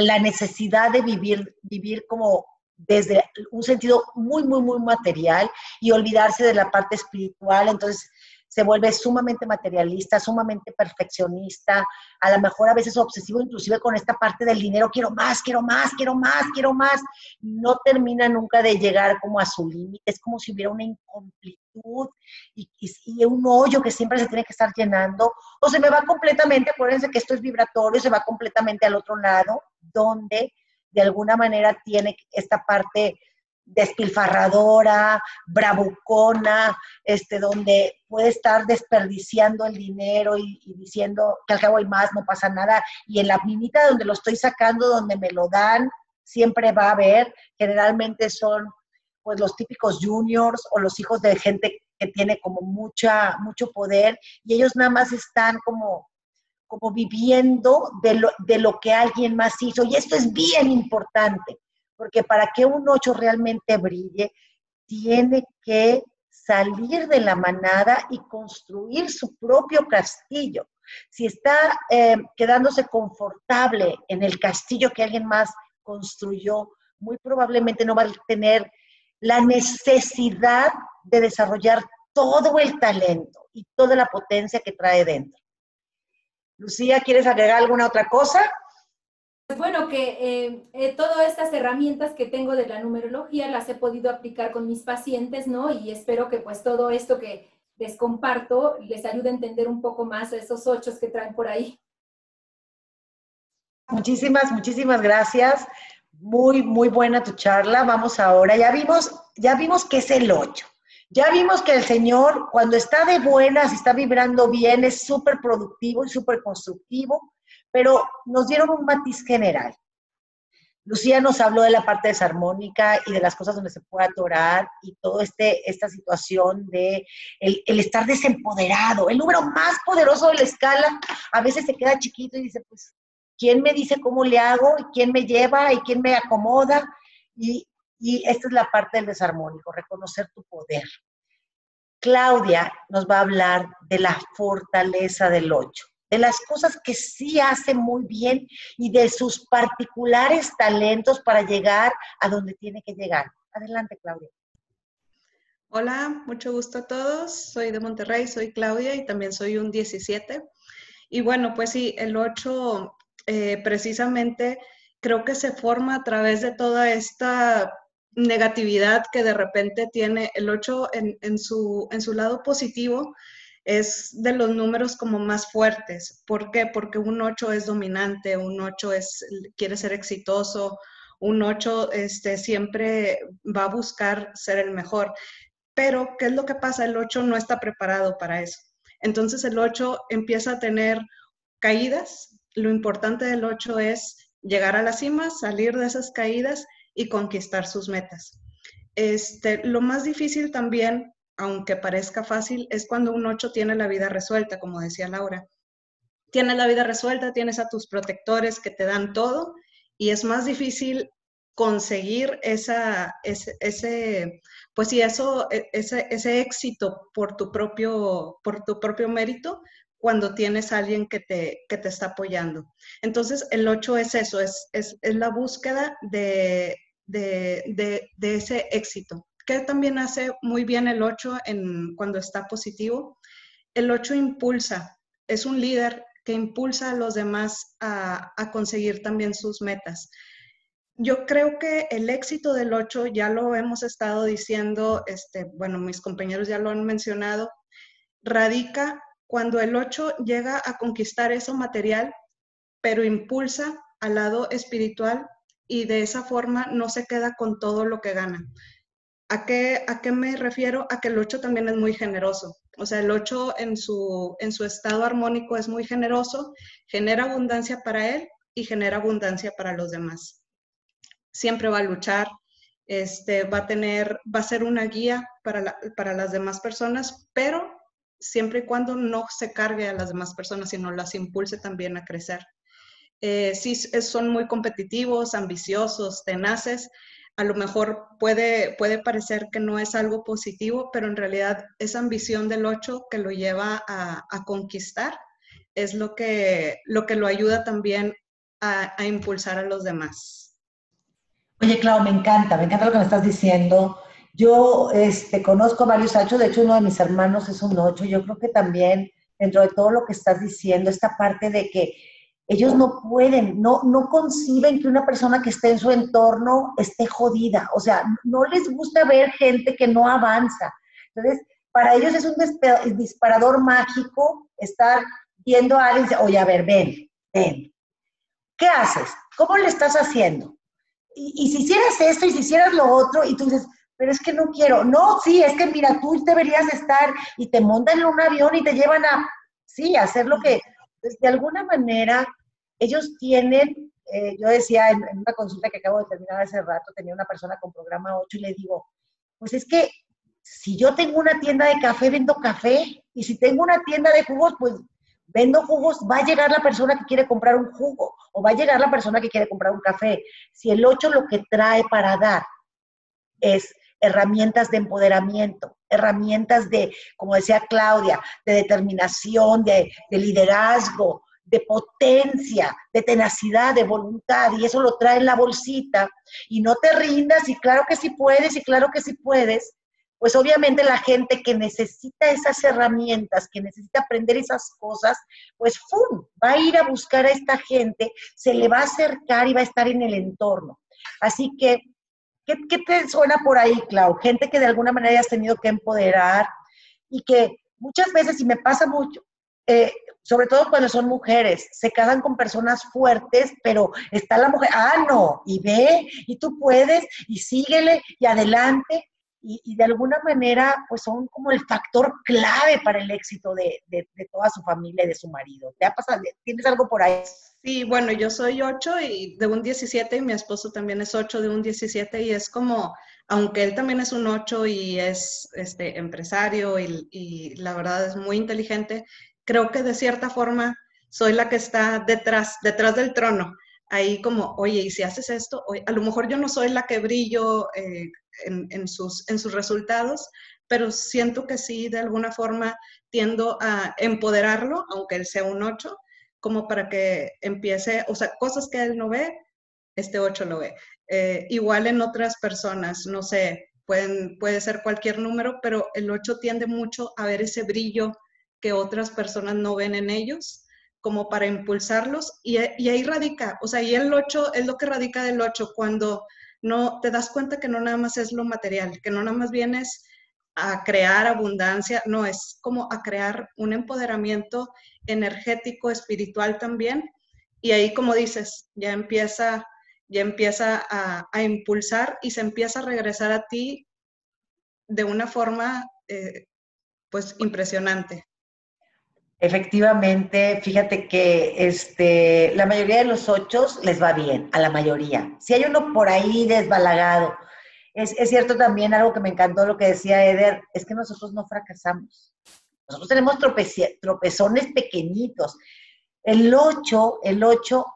la necesidad de vivir, vivir como desde un sentido muy, muy, muy material y olvidarse de la parte espiritual. Entonces se vuelve sumamente materialista, sumamente perfeccionista, a lo mejor a veces obsesivo inclusive con esta parte del dinero, quiero más, quiero más, quiero más, quiero más. No termina nunca de llegar como a su límite, es como si hubiera una incomplitud y, y, un hoyo que siempre se tiene que estar llenando, o se me va completamente, acuérdense que esto es vibratorio, se va completamente al otro lado, donde de alguna manera tiene esta parte despilfarradora, bravucona, este, donde puede estar desperdiciando el dinero y, diciendo que al cabo hay más, no pasa nada. Y en la minita donde lo estoy sacando, donde me lo dan, siempre va a haber, generalmente son pues los típicos juniors o los hijos de gente que tiene como mucha, mucho poder y ellos nada más están como como viviendo de lo, de lo que alguien más hizo. Y esto es bien importante, porque para que un ocho realmente brille, tiene que salir de la manada y construir su propio castillo. Si está eh, quedándose confortable en el castillo que alguien más construyó, muy probablemente no va a tener la necesidad de desarrollar todo el talento y toda la potencia que trae dentro. Lucía, ¿quieres agregar alguna otra cosa? Pues bueno, que eh, eh, todas estas herramientas que tengo de la numerología las he podido aplicar con mis pacientes, ¿no? Y espero que pues todo esto que les comparto les ayude a entender un poco más a esos ocho que traen por ahí. Muchísimas, muchísimas gracias. Muy, muy buena tu charla. Vamos ahora. Ya vimos, ya vimos qué es el ocho. Ya vimos que el Señor, cuando está de buenas, está vibrando bien, es súper productivo y súper constructivo, pero nos dieron un matiz general. Lucía nos habló de la parte desarmónica y de las cosas donde se puede atorar y toda este, esta situación de el, estar desempoderado. El número más poderoso de la escala a veces se queda chiquito y dice, pues, ¿quién me dice cómo le hago? ¿Y quién me lleva? ¿Y quién me acomoda? Y y esta es la parte del desarmónico, reconocer tu poder. Claudia nos va a hablar de la fortaleza del 8, de las cosas que sí hace muy bien y de sus particulares talentos para llegar a donde tiene que llegar. Adelante, Claudia. Hola, mucho gusto a todos. Soy de Monterrey, soy Claudia y también soy un 17. Y bueno, pues sí, el 8 eh, precisamente creo que se forma a través de toda esta negatividad que de repente tiene el 8 en, su, en su lado positivo es de los números como más fuertes. ¿Por qué? Porque un 8 es dominante, un 8 es, quiere ser exitoso, un 8 este, siempre va a buscar ser el mejor. Pero, ¿qué es lo que pasa? El 8 no está preparado para eso. Entonces el 8 empieza a tener caídas. Lo importante del 8 es llegar a la cima, salir de esas caídas y conquistar sus metas. Este, lo más difícil también, aunque parezca fácil, es cuando un 8 tiene la vida resuelta, como decía Laura. Tienes la vida resuelta, tienes a tus protectores que te dan todo y es más difícil conseguir esa, ese, pues sí, eso, e, ese, ese éxito por tu, propio, por tu propio mérito cuando tienes a alguien que te, te está apoyando. Entonces, el 8 es eso, es, es, la búsqueda de, de, ese éxito. ¿Qué también hace muy bien el 8 en, cuando está positivo? El 8 impulsa, es un líder que impulsa a los demás a, a conseguir también sus metas. yo creo que el éxito del 8, ya lo hemos estado diciendo, este, bueno, mis compañeros ya lo han mencionado, radica cuando el 8 llega a conquistar eso material, pero impulsa al lado espiritual y de esa forma no se queda con todo lo que gana. ¿A qué, ¿A qué me refiero? A que el 8 también es muy generoso. O sea, el 8 en su, estado armónico es muy generoso, genera abundancia para él y genera abundancia para los demás siempre va a luchar, este, va a ser una guía para, para las demás personas, pero siempre y cuando no se cargue a las demás personas, sino las impulse también a crecer. Eh, sí, son muy competitivos, ambiciosos, tenaces. A lo mejor puede, puede parecer que no es algo positivo, pero en realidad esa ambición del 8 que lo lleva a, a conquistar es lo que, lo que lo ayuda también a, a impulsar a los demás. Oye, Clau, me encanta, me encanta lo que me estás diciendo. Yo este, conozco varios ocho, de hecho uno de mis hermanos es un ocho. Yo creo que también dentro de todo lo que estás diciendo, esta parte de que ellos no pueden, no, no conciben que una persona que esté en su entorno esté jodida. O sea, no les gusta ver gente que no avanza. Entonces, para ellos es un disparador mágico estar viendo a alguien y decir, oye, a ver, ven, ven. ¿Qué haces? ¿Cómo le estás haciendo? y, si hicieras esto y si hicieras lo otro, y tú dices, pero es que no quiero. No, sí, es que mira, tú deberías estar y te montan en un avión y te llevan a, sí, a hacer lo que, pues, de alguna manera, ellos tienen, eh, yo decía en, una consulta que acabo de terminar hace rato, tenía una persona con programa 8 y le digo, pues es que si yo tengo una tienda de café, vendo café, y si tengo una tienda de jugos, pues vendo jugos, va a llegar la persona que quiere comprar un jugo o va a llegar la persona que quiere comprar un café. Si el 8 lo que trae para dar es herramientas de empoderamiento, herramientas de, como decía Claudia, de determinación, de, de liderazgo, de potencia, de tenacidad, de voluntad, y eso lo trae en la bolsita, y no te rindas, y claro que sí puedes, y claro que sí puedes, pues obviamente la gente que necesita esas herramientas, que necesita aprender esas cosas, pues ¡fum! va a ir a buscar a esta gente, se le va a acercar y va a estar en el entorno. Así que, ¿qué, te suena por ahí, Clau? Gente que de alguna manera hayas tenido que empoderar y que muchas veces, y me pasa mucho, eh, sobre todo cuando son mujeres, se casan con personas fuertes, pero está la mujer, ah, no, y ve, y tú puedes, y síguele, y adelante, y, de alguna manera pues son como el factor clave para el éxito de, de, toda su familia y de su marido. ¿Te ha pasado? ¿Tienes algo por ahí? Sí, bueno, yo soy 8 y de un 17 y mi esposo también es 8 de un 17 y es como, aunque él también es un 8 y es este, empresario y, y la verdad es muy inteligente, creo que de cierta forma soy la que está detrás, detrás del trono ahí como, oye, ¿y si haces esto? a lo mejor yo no soy la que brillo eh, en, sus, en sus resultados, pero siento que sí, de alguna forma, tiendo a empoderarlo, aunque él sea un 8, como para que empiece, o sea, cosas que él no ve, este 8 lo ve. Eh, igual en otras personas, no sé, pueden, puede ser cualquier número, pero el 8 tiende mucho a ver ese brillo que otras personas no ven en ellos como para impulsarlos y, ahí radica, o sea, y el 8 es lo que radica del 8 cuando no te das cuenta que no nada más es lo material, que no nada más vienes a crear abundancia, no, es como a crear un empoderamiento energético, espiritual también. Y ahí, como dices, ya empieza, ya empieza a, impulsar y se empieza a regresar a ti de una forma, eh, pues, impresionante. Efectivamente, fíjate que este, la mayoría de los ocho les va bien, a la mayoría. Si hay uno por ahí desbalagado, es, es, cierto también algo que me encantó lo que decía Eder, es que nosotros no fracasamos. Nosotros tenemos tropezones pequeñitos. El ocho, el ocho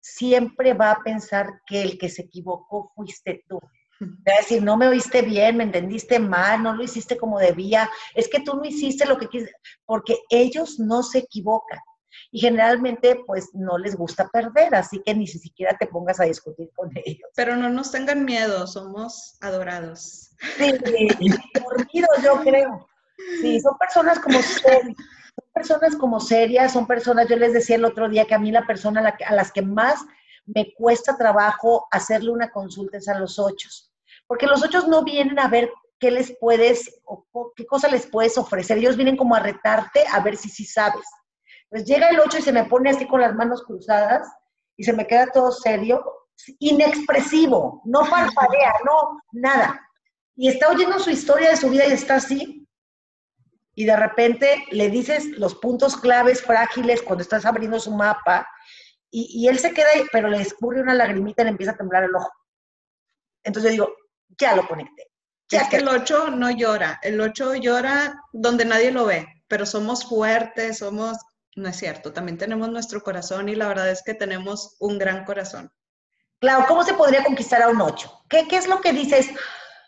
siempre va a pensar que el que se equivocó fuiste tú. Va a decir, no me oíste bien, me entendiste mal, no lo hiciste como debía, es que tú no hiciste lo que quisiste, porque ellos no se equivocan. Y generalmente, pues, no les gusta perder, así que ni siquiera te pongas a discutir con ellos. Pero no nos tengan miedo, somos adorados. Sí, dormidos yo creo. Sí, son personas como serias, son personas como serias, son personas, yo les decía el otro día que a mí la persona a las que más me cuesta trabajo hacerle una consulta a los ocho. Porque los ocho no vienen a ver qué les puedes o qué cosa les puedes ofrecer. Ellos vienen como a retarte a ver si sí sabes. Pues llega el 8 y se me pone así con las manos cruzadas y se me queda todo serio, inexpresivo, no parpadea, no, nada. Y está oyendo su historia de su vida y está así. Y de repente le dices los puntos claves frágiles cuando estás abriendo su mapa y, él se queda, pero le escurre una lagrimita y le empieza a temblar el ojo. Entonces yo digo, ya lo conecté. Ya es que el 8 no llora, el 8 llora donde nadie lo ve, pero somos fuertes, somos, no es cierto, también tenemos nuestro corazón y la verdad es que tenemos un gran corazón. Claro, ¿cómo se podría conquistar a un 8? ¿Qué, qué es lo que dices?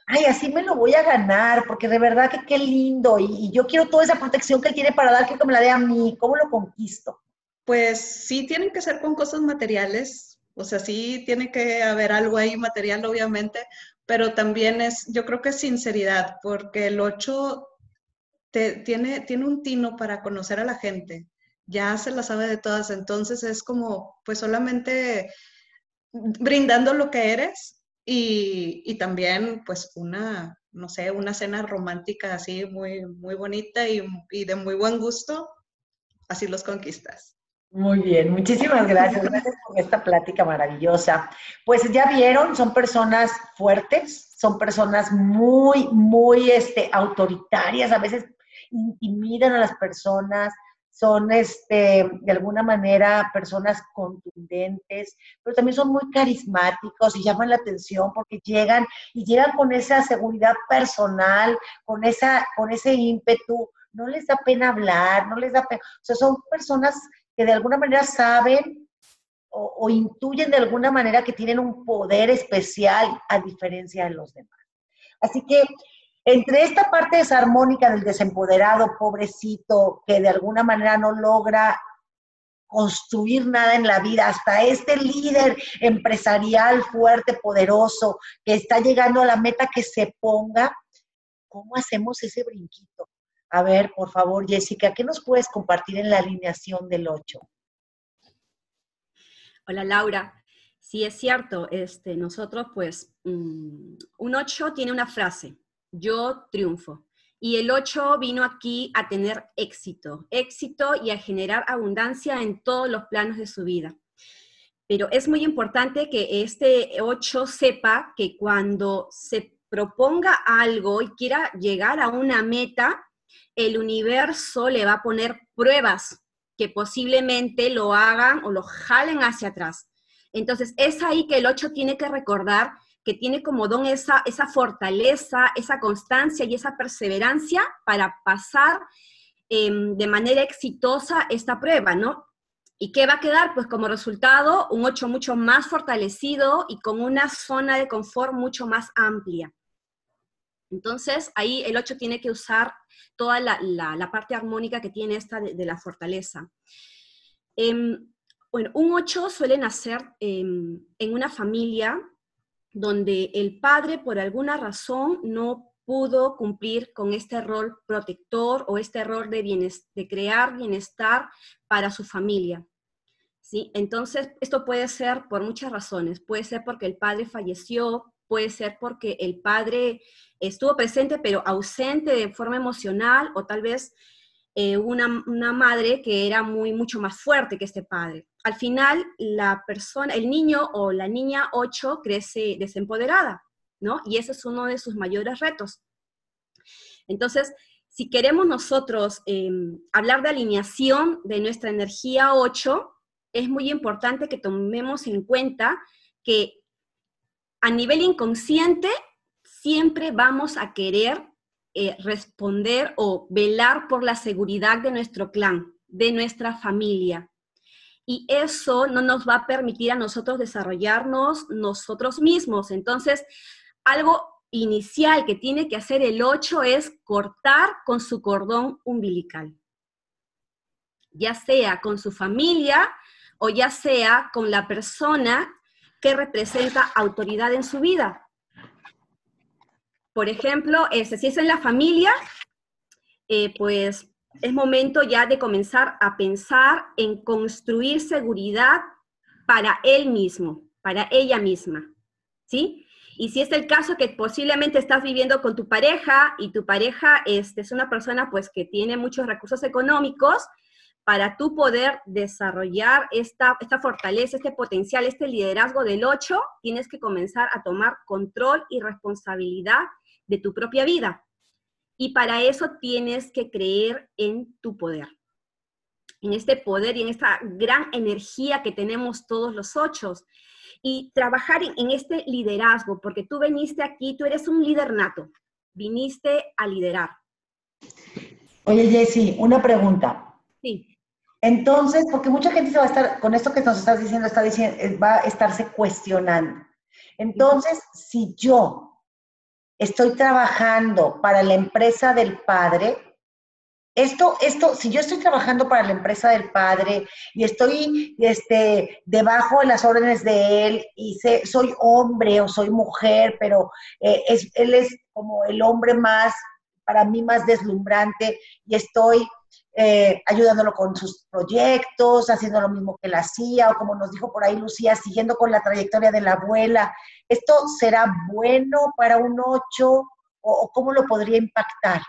Ay, así me lo voy a ganar, porque de verdad que qué lindo, y, yo quiero toda esa protección que él tiene para dar, que me la dé a mí, ¿cómo lo conquisto? Pues sí tienen que ser con cosas materiales, o sea, sí tiene que haber algo ahí material, obviamente, pero también es, yo creo que es sinceridad, porque el 8 tiene, tiene un tino para conocer a la gente, ya se la sabe de todas, entonces es como, pues solamente brindando lo que eres y, y también, pues una, no sé, una cena romántica así muy, muy bonita y, y de muy buen gusto, así los conquistas. Muy bien, muchísimas gracias. Gracias por esta plática maravillosa. Pues ya vieron, son personas fuertes, son personas muy, muy este, autoritarias, a veces intimidan a las personas, son este, de alguna manera personas contundentes, pero también son muy carismáticos y llaman la atención porque llegan y llegan con esa seguridad personal, con, esa, con ese ímpetu, no les da pena hablar, no les da pena, o sea, son personas que de alguna manera saben o, intuyen de alguna manera que tienen un poder especial a diferencia de los demás. Así que entre esta parte desarmónica del desempoderado, pobrecito, que de alguna manera no logra construir nada en la vida, hasta este líder empresarial fuerte, poderoso, que está llegando a la meta que se ponga, ¿cómo hacemos ese brinquito? A ver, por favor, Jessica, ¿qué nos puedes compartir en la alineación del 8? Hola, Laura. Sí, es cierto, este, nosotros pues, mm, un 8 tiene una frase, yo triunfo. Y el 8 vino aquí a tener éxito, éxito y a generar abundancia en todos los planos de su vida. Pero es muy importante que este 8 sepa que cuando se proponga algo y quiera llegar a una meta, el universo le va a poner pruebas que posiblemente lo hagan o lo jalen hacia atrás. Entonces, es ahí que el 8 tiene que recordar que tiene como don esa, esa fortaleza, esa constancia y esa perseverancia para pasar em, de manera exitosa esta prueba, ¿no? ¿Y qué va a quedar? Pues como resultado, un 8 mucho más fortalecido y con una zona de confort mucho más amplia. Entonces, ahí el 8 tiene que usar toda la, parte armónica que tiene esta de, la fortaleza. Em, bueno, un 8 suele nacer em, en una familia donde el padre por alguna razón no pudo cumplir con este rol protector o este rol de, de crear bienestar para su familia. ¿sí? Entonces, esto puede ser por muchas razones. Puede ser porque el padre falleció, puede ser porque el padre estuvo presente pero ausente de forma emocional o tal vez eh, una, madre que era muy, mucho más fuerte que este padre. Al final, la persona, el niño o la niña 8 crece desempoderada, ¿no? Y ese es uno de sus mayores retos. Entonces, si queremos nosotros em, hablar de alineación de nuestra energía 8, es muy importante que tomemos en cuenta que a nivel inconsciente siempre vamos a querer eh, responder o velar por la seguridad de nuestro clan, de nuestra familia. Y eso no nos va a permitir a nosotros desarrollarnos nosotros mismos. Entonces, algo inicial que tiene que hacer el 8 es cortar con su cordón umbilical, ya sea con su familia o ya sea con la persona que representa autoridad en su vida. Por ejemplo, este, si es en la familia, eh, pues es momento ya de comenzar a pensar en construir seguridad para él mismo, para ella misma, ¿sí? Y si es el caso que posiblemente estás viviendo con tu pareja y tu pareja este, es una persona pues que tiene muchos recursos económicos, para tú poder desarrollar esta, esta fortaleza, este potencial, este liderazgo del 8, tienes que comenzar a tomar control y responsabilidad de tu propia vida. Y para eso tienes que creer en tu poder, en este poder y en esta gran energía que tenemos todos los ocho. Y trabajar en, este liderazgo, porque tú viniste aquí, tú eres un líder nato, viniste a liderar. Oye, Jessy, una pregunta. Sí. Entonces, porque mucha gente se va a estar, con esto que nos estás diciendo, está diciendo, eh, va a estarse cuestionando. Entonces, si yo estoy trabajando para la empresa del padre, esto, esto, si yo estoy trabajando para la empresa del padre y estoy este, debajo de las órdenes de él y sé, soy hombre o soy mujer, pero eh, es, él es como el hombre más, para mí más deslumbrante y estoy eh, ayudándolo con sus proyectos, haciendo lo mismo que él hacía, o como nos dijo por ahí Lucía, siguiendo con la trayectoria de la abuela. ¿Esto será bueno para un ocho o, cómo lo podría impactar?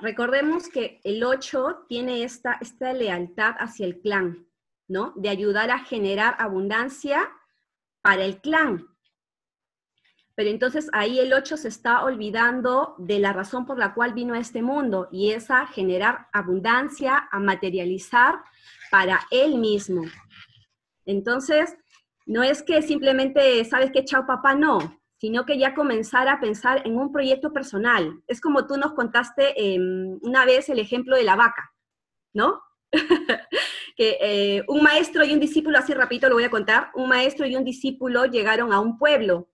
recordemos que el 8 tiene esta, esta lealtad hacia el clan, ¿no? De ayudar a generar abundancia para el clan, pero entonces ahí el 8 se está olvidando de la razón por la cual vino a este mundo y es a generar abundancia, a materializar para él mismo. Entonces, no es que simplemente, ¿sabes qué? Chao papá, no, sino que ya comenzar a pensar en un proyecto personal. Es como tú nos contaste em, una vez el ejemplo de la vaca, ¿no? que eh, un maestro y un discípulo, así rapidito lo voy a contar, un maestro y un discípulo llegaron a un pueblo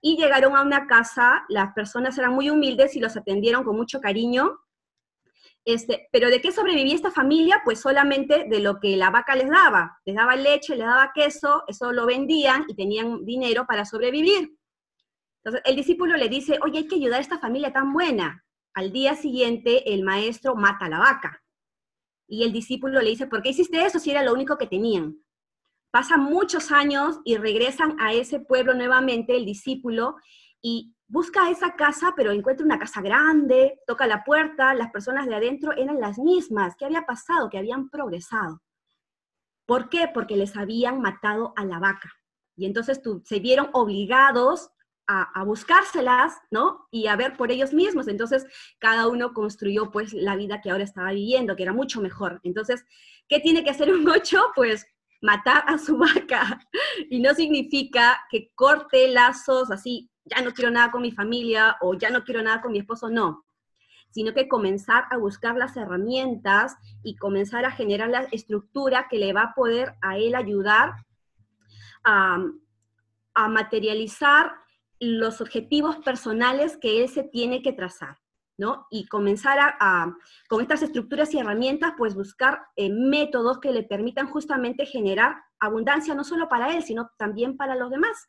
y llegaron a una casa, las personas eran muy humildes y los atendieron con mucho cariño. Este, pero ¿de qué sobrevivía esta familia? Pues solamente de lo que la vaca les daba. Les daba leche, les daba queso, eso lo vendían y tenían dinero para sobrevivir. Entonces el discípulo le dice, oye, hay que ayudar a esta familia tan buena. Al día siguiente el maestro mata a la vaca. Y el discípulo le dice, ¿por qué hiciste eso si era lo único que tenían? Pasan muchos años y regresan a ese pueblo nuevamente el discípulo y busca esa casa, pero encuentra una casa grande, toca la puerta, las personas de adentro eran las mismas. ¿Qué había pasado? Que habían progresado. ¿Por qué? Porque les habían matado a la vaca. Y entonces se vieron obligados a, buscárselas, ¿no? Y a ver por ellos mismos. Entonces, cada uno construyó pues la vida que ahora estaba viviendo, que era mucho mejor. Entonces, ¿qué tiene que hacer un ocho? Pues matar a su vaca. Y no significa que corte lazos así, ya no quiero nada con mi familia o ya no quiero nada con mi esposo, no. Sino que comenzar a buscar las herramientas y comenzar a generar la estructura que le va a poder a él ayudar a, a materializar los objetivos personales que él se tiene que trazar. Y comenzar a, con estas estructuras y herramientas, pues buscar eh, métodos que le permitan justamente generar abundancia no solo para él, sino también para los demás.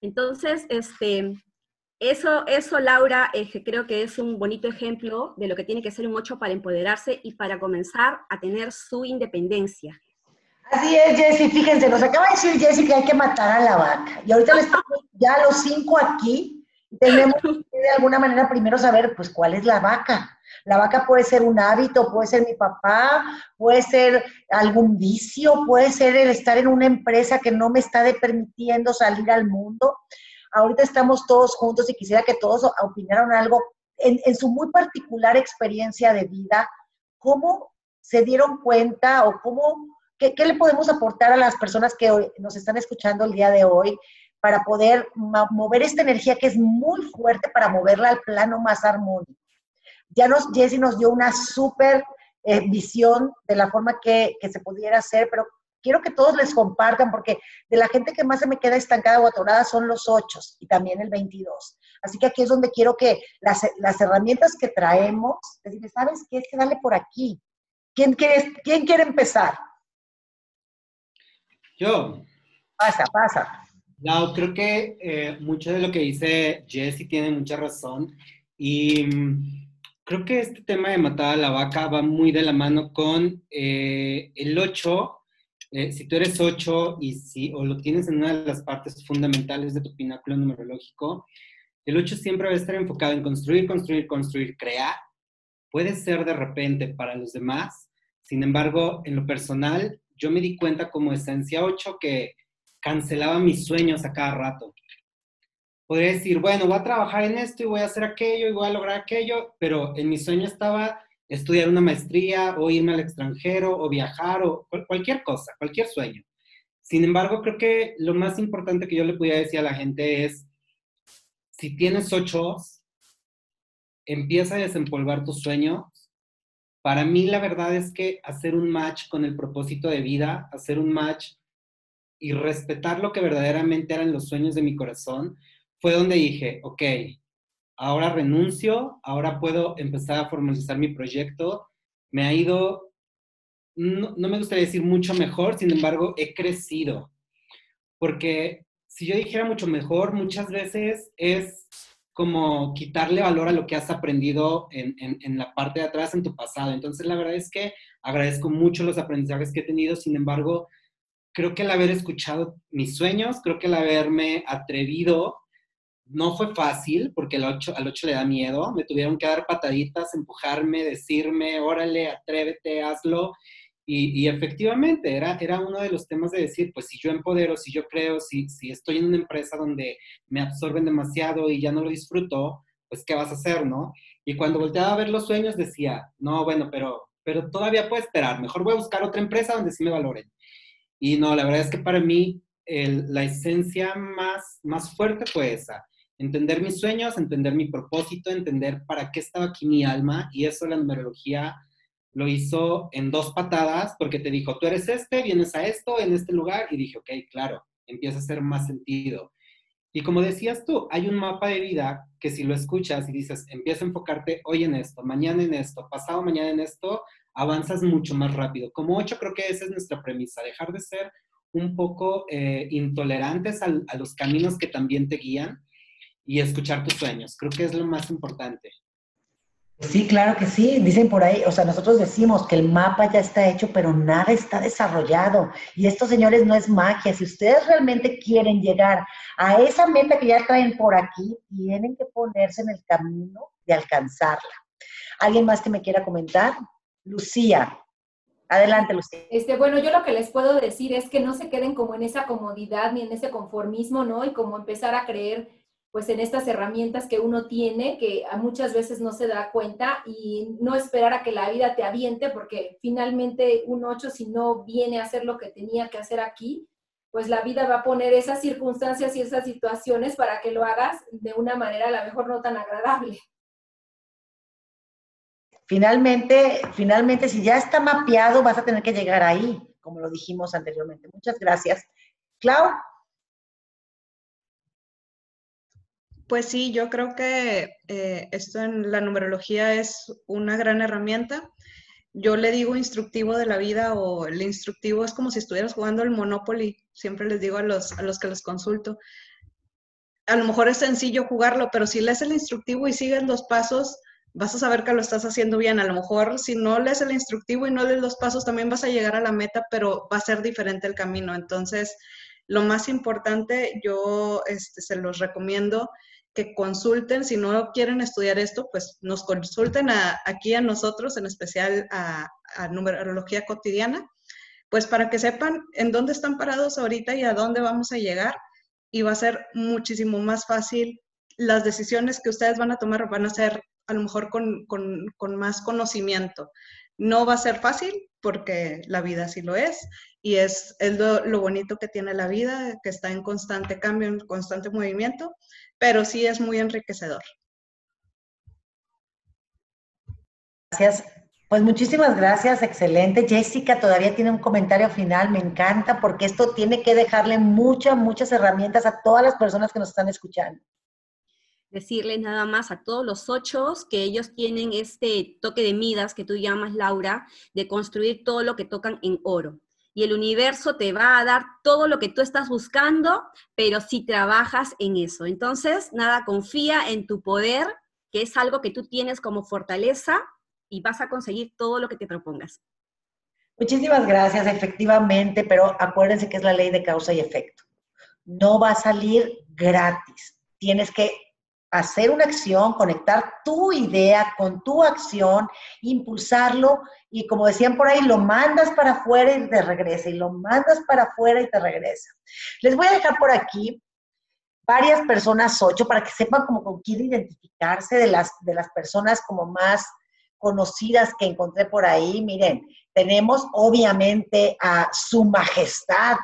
Entonces, este, eso, eso Laura, eh, creo que es un bonito ejemplo de lo que tiene que ser un 8 para empoderarse y para comenzar a tener su independencia. Así es, Jessy. Fíjense, nos acaba de decir Jessy que hay que matar a la vaca. Y ahorita estamos ya los cinco aquí tenemos que de alguna manera primero saber, pues, cuál es la vaca. La vaca puede ser un hábito, puede ser mi papá, puede ser algún vicio, puede ser el estar en una empresa que no me está permitiendo salir al mundo. Ahorita estamos todos juntos y quisiera que todos opinaran algo en, en su muy particular experiencia de vida, cómo se dieron cuenta o cómo, qué, qué le podemos aportar a las personas que nos están escuchando el día de hoy para poder mover esta energía que es muy fuerte para moverla al plano más armónico. Ya nos, Jessie nos dio una súper eh, visión de la forma que, que, se pudiera hacer, pero quiero que todos les compartan, porque de la gente que más se me queda estancada o atorada son los ocho y también el 22. Así que aquí es donde quiero que las, las herramientas que traemos, decirles, ¿sabes qué? Es que dale por aquí. ¿Quién quiere, ¿Quién quiere empezar? Yo. Pasa, pasa. Creo que eh, mucho de lo que dice Jesse tiene mucha razón y mm, creo que este tema de matar a la vaca va muy de la mano con eh, el 8. Eh, si tú eres 8 y si, o lo tienes en una de las partes fundamentales de tu pináculo numerológico, el 8 siempre va a estar enfocado en construir, construir, construir, crear. Puede ser de repente para los demás, sin embargo, en lo personal, yo me di cuenta como esencia 8 que cancelaba mis sueños a cada rato podría decir, bueno, voy a trabajar en esto y voy a hacer aquello y voy a lograr aquello, pero en mi sueño estaba estudiar una maestría o irme al extranjero o viajar o cualquier cosa, cualquier sueño. Sin embargo, creo que lo más importante que yo le podía decir a la gente es, si tienes ocho, empieza a desempolvar tus sueños. Para mí la verdad es que hacer un match con el propósito de vida, hacer un match y respetar lo que verdaderamente eran los sueños de mi corazón, fue donde dije, ok, ahora renuncio, ahora puedo empezar a formalizar mi proyecto. Me ha ido, no, me gustaría decir mucho mejor, sin embargo, he crecido. Porque si yo dijera mucho mejor, muchas veces es como quitarle valor a lo que has aprendido en, en, la parte de atrás en tu pasado. Entonces, la verdad es que agradezco mucho los aprendizajes que he tenido, sin embargo, creo que el haber escuchado mis sueños, creo que el haberme atrevido no fue fácil porque al 8, al le da miedo, me tuvieron que dar pataditas, empujarme, decirme, órale, atrévete, hazlo. Y, efectivamente, era, era uno de los temas de decir, pues si yo empodero, si yo creo, si, si estoy en una empresa donde me absorben demasiado y ya no lo disfruto, pues ¿qué vas a hacer, no? Y cuando volteaba a ver los sueños decía, no, bueno, pero, pero todavía puedo esperar, mejor voy a buscar otra empresa donde sí me valoren. Y no, la verdad es que para mí la esencia más, más fuerte fue esa entender mis sueños, entender mi propósito, entender para qué estaba aquí mi alma y eso la numerología lo hizo en dos patadas porque te dijo, tú eres este, vienes a esto, en este lugar y dije, ok, claro, empieza a hacer más sentido. Y como decías tú, hay un mapa de vida que si lo escuchas y dices, empieza a enfocarte hoy en esto, mañana en esto, pasado mañana en esto, avanzas mucho más rápido. Como ocho, creo que esa es nuestra premisa, dejar de ser un poco eh, intolerantes a los caminos que también te guían y escuchar tus sueños. Creo que es lo más importante. Sí, claro que sí. Dicen por ahí, o sea, nosotros decimos que el mapa ya está hecho, pero nada está desarrollado. Y esto, señores, no es magia. Si ustedes realmente quieren llegar a esa meta que ya traen por aquí, tienen que ponerse en el camino de alcanzarla. ¿Alguien más que me quiera comentar? Lucía. Adelante, Lucía. Este, bueno, yo lo que les puedo decir es que no se queden como en esa comodidad ni en ese conformismo, ¿no? Y como empezar a creer pues en estas herramientas que uno tiene, que muchas veces no se da cuenta y no esperar a que la vida te aviente, porque finalmente un 8 si no viene a hacer lo que tenía que hacer aquí, pues la vida va a poner esas circunstancias y esas situaciones para que lo hagas de una manera a lo mejor no tan agradable. Finalmente, finalmente, si ya está mapeado, vas a tener que llegar ahí, como lo dijimos anteriormente. Muchas gracias. Clau, Pues sí, yo creo que eh, esto en la numerología es una gran herramienta. Yo le digo instructivo de la vida o el instructivo es como si estuvieras jugando el Monopoly. Siempre les digo a los, a los que los consulto. A lo mejor es sencillo jugarlo, pero si lees el instructivo y sigues los pasos, vas a saber que lo estás haciendo bien. A lo mejor si no lees el instructivo y no lees los pasos, también vas a llegar a la meta, pero va a ser diferente el camino. Entonces, lo más importante, yo este, se los recomiendo que consulten, si no quieren estudiar esto, pues nos consulten aquí a nosotros, en especial a, numerología cotidiana, pues para que sepan en dónde están parados ahorita y a dónde vamos a llegar y va a ser muchísimo más fácil. Las decisiones que ustedes van a tomar van a ser a lo mejor con, con más conocimiento. No va a ser fácil porque la vida sí lo es y es, lo, bonito que tiene la vida, que está en constante cambio, en constante movimiento, pero sí es muy enriquecedor. Gracias. Pues muchísimas gracias, excelente. Jessica todavía tiene un comentario final, me encanta porque esto tiene que dejarle muchas, muchas herramientas a todas las personas que nos están escuchando. Decirles nada más a todos los ocho que ellos tienen este toque de Midas que tú llamas, Laura, de construir todo lo que tocan en oro y el universo te va a dar todo lo que tú estás buscando, pero si trabajas en eso. Entonces, nada, confía en tu poder que es algo que tú tienes como fortaleza y vas a conseguir todo lo que te propongas. Muchísimas gracias, efectivamente, pero acuérdense que es la ley de causa y efecto. No va a salir gratis. Tienes que hacer una acción, conectar tu idea con tu acción, impulsarlo y como decían por ahí, lo mandas para afuera y te regresa, y lo mandas para afuera y te regresa. Les voy a dejar por aquí varias personas, ocho, para que sepan como con quién identificarse de las, de las personas como más conocidas que encontré por ahí. Miren, tenemos obviamente a Su Majestad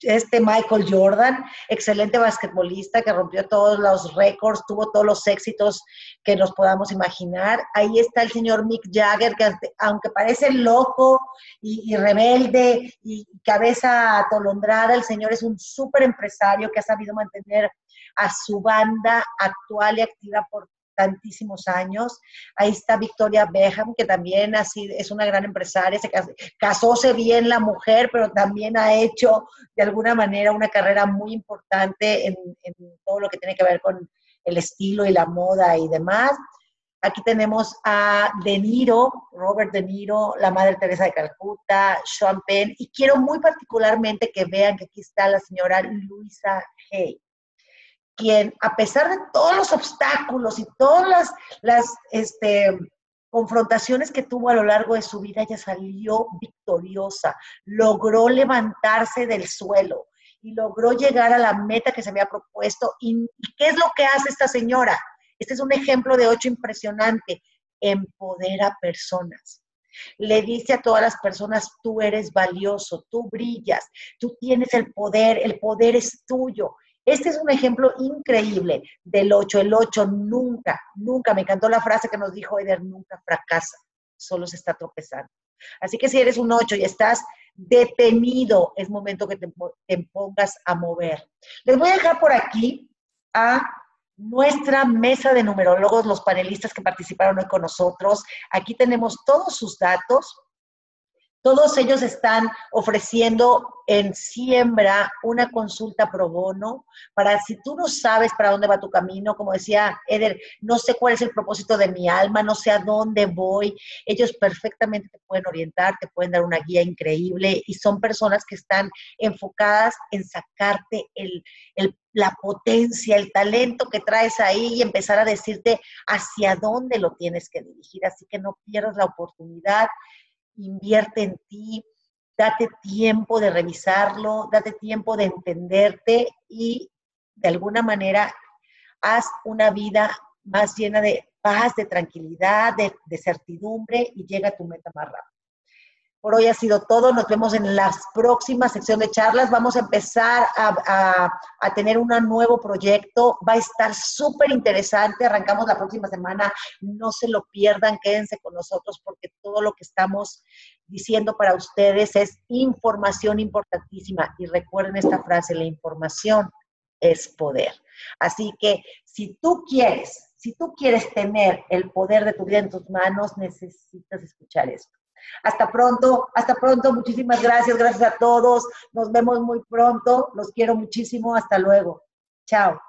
este Michael Jordan, excelente basquetbolista que rompió todos los récords, tuvo todos los éxitos que nos podamos imaginar. Ahí está el señor Mick Jagger, que aunque parece loco y, rebelde y cabeza atolondrada, el señor es un súper empresario que ha sabido mantener a su banda actual y activa por tantísimos años. Ahí está Victoria Beckham, que también así es una gran empresaria, se casóse bien la mujer, pero también ha hecho de alguna manera una carrera muy importante en, en todo lo que tiene que ver con el estilo y la moda y demás. Aquí tenemos a De Niro, Robert De Niro, la Madre Teresa de Calcuta, Sean Penn, y quiero muy particularmente que vean que aquí está la señora Luisa Hay quien, a pesar de todos los obstáculos y todas las, este, confrontaciones que tuvo a lo largo de su vida, ella salió victoriosa, logró levantarse del suelo y logró llegar a la meta que se había propuesto. ¿Y qué es lo que hace esta señora? Este es un ejemplo de ocho impresionante. Empodera personas. Le dice a todas las personas, tú eres valioso, tú brillas, tú tienes el poder, el poder es tuyo. Este es un ejemplo increíble del 8. El 8 nunca, nunca, me encantó la frase que nos dijo Eder, nunca fracasa, solo se está tropezando. Así que si eres un 8 y estás detenido, es momento que te, pongas a mover. Les voy a dejar por aquí a nuestra mesa de numerólogos, los panelistas que participaron hoy con nosotros. Aquí tenemos todos sus datos todos ellos están ofreciendo en siembra una consulta pro bono para si tú no sabes para dónde va tu camino, como decía Eder, no sé cuál es el propósito de mi alma, no sé a dónde voy, ellos perfectamente te pueden orientar, te pueden dar una guía increíble y son personas que están enfocadas en sacarte la potencia, el talento que traes ahí y empezar a decirte hacia dónde lo tienes que dirigir. Así que no pierdas la oportunidad invierte en ti, date tiempo de revisarlo, date tiempo de entenderte y de alguna manera haz una vida más llena de paz, de tranquilidad, de, certidumbre y llega a tu meta más rápido. Por hoy ha sido todo. Nos vemos en la próxima sección de charlas. Vamos a empezar a, tener un nuevo proyecto. Va a estar súper interesante. Arrancamos la próxima semana. No se lo pierdan. Quédense con nosotros porque todo lo que estamos diciendo para ustedes es información importantísima. Y recuerden esta frase, la información es poder. Así que si tú quieres, si tú quieres tener el poder de tu vida en tus manos, necesitas escuchar esto. Hasta pronto, hasta pronto, muchísimas gracias, gracias a todos, nos vemos muy pronto, los quiero muchísimo, hasta luego. Chao.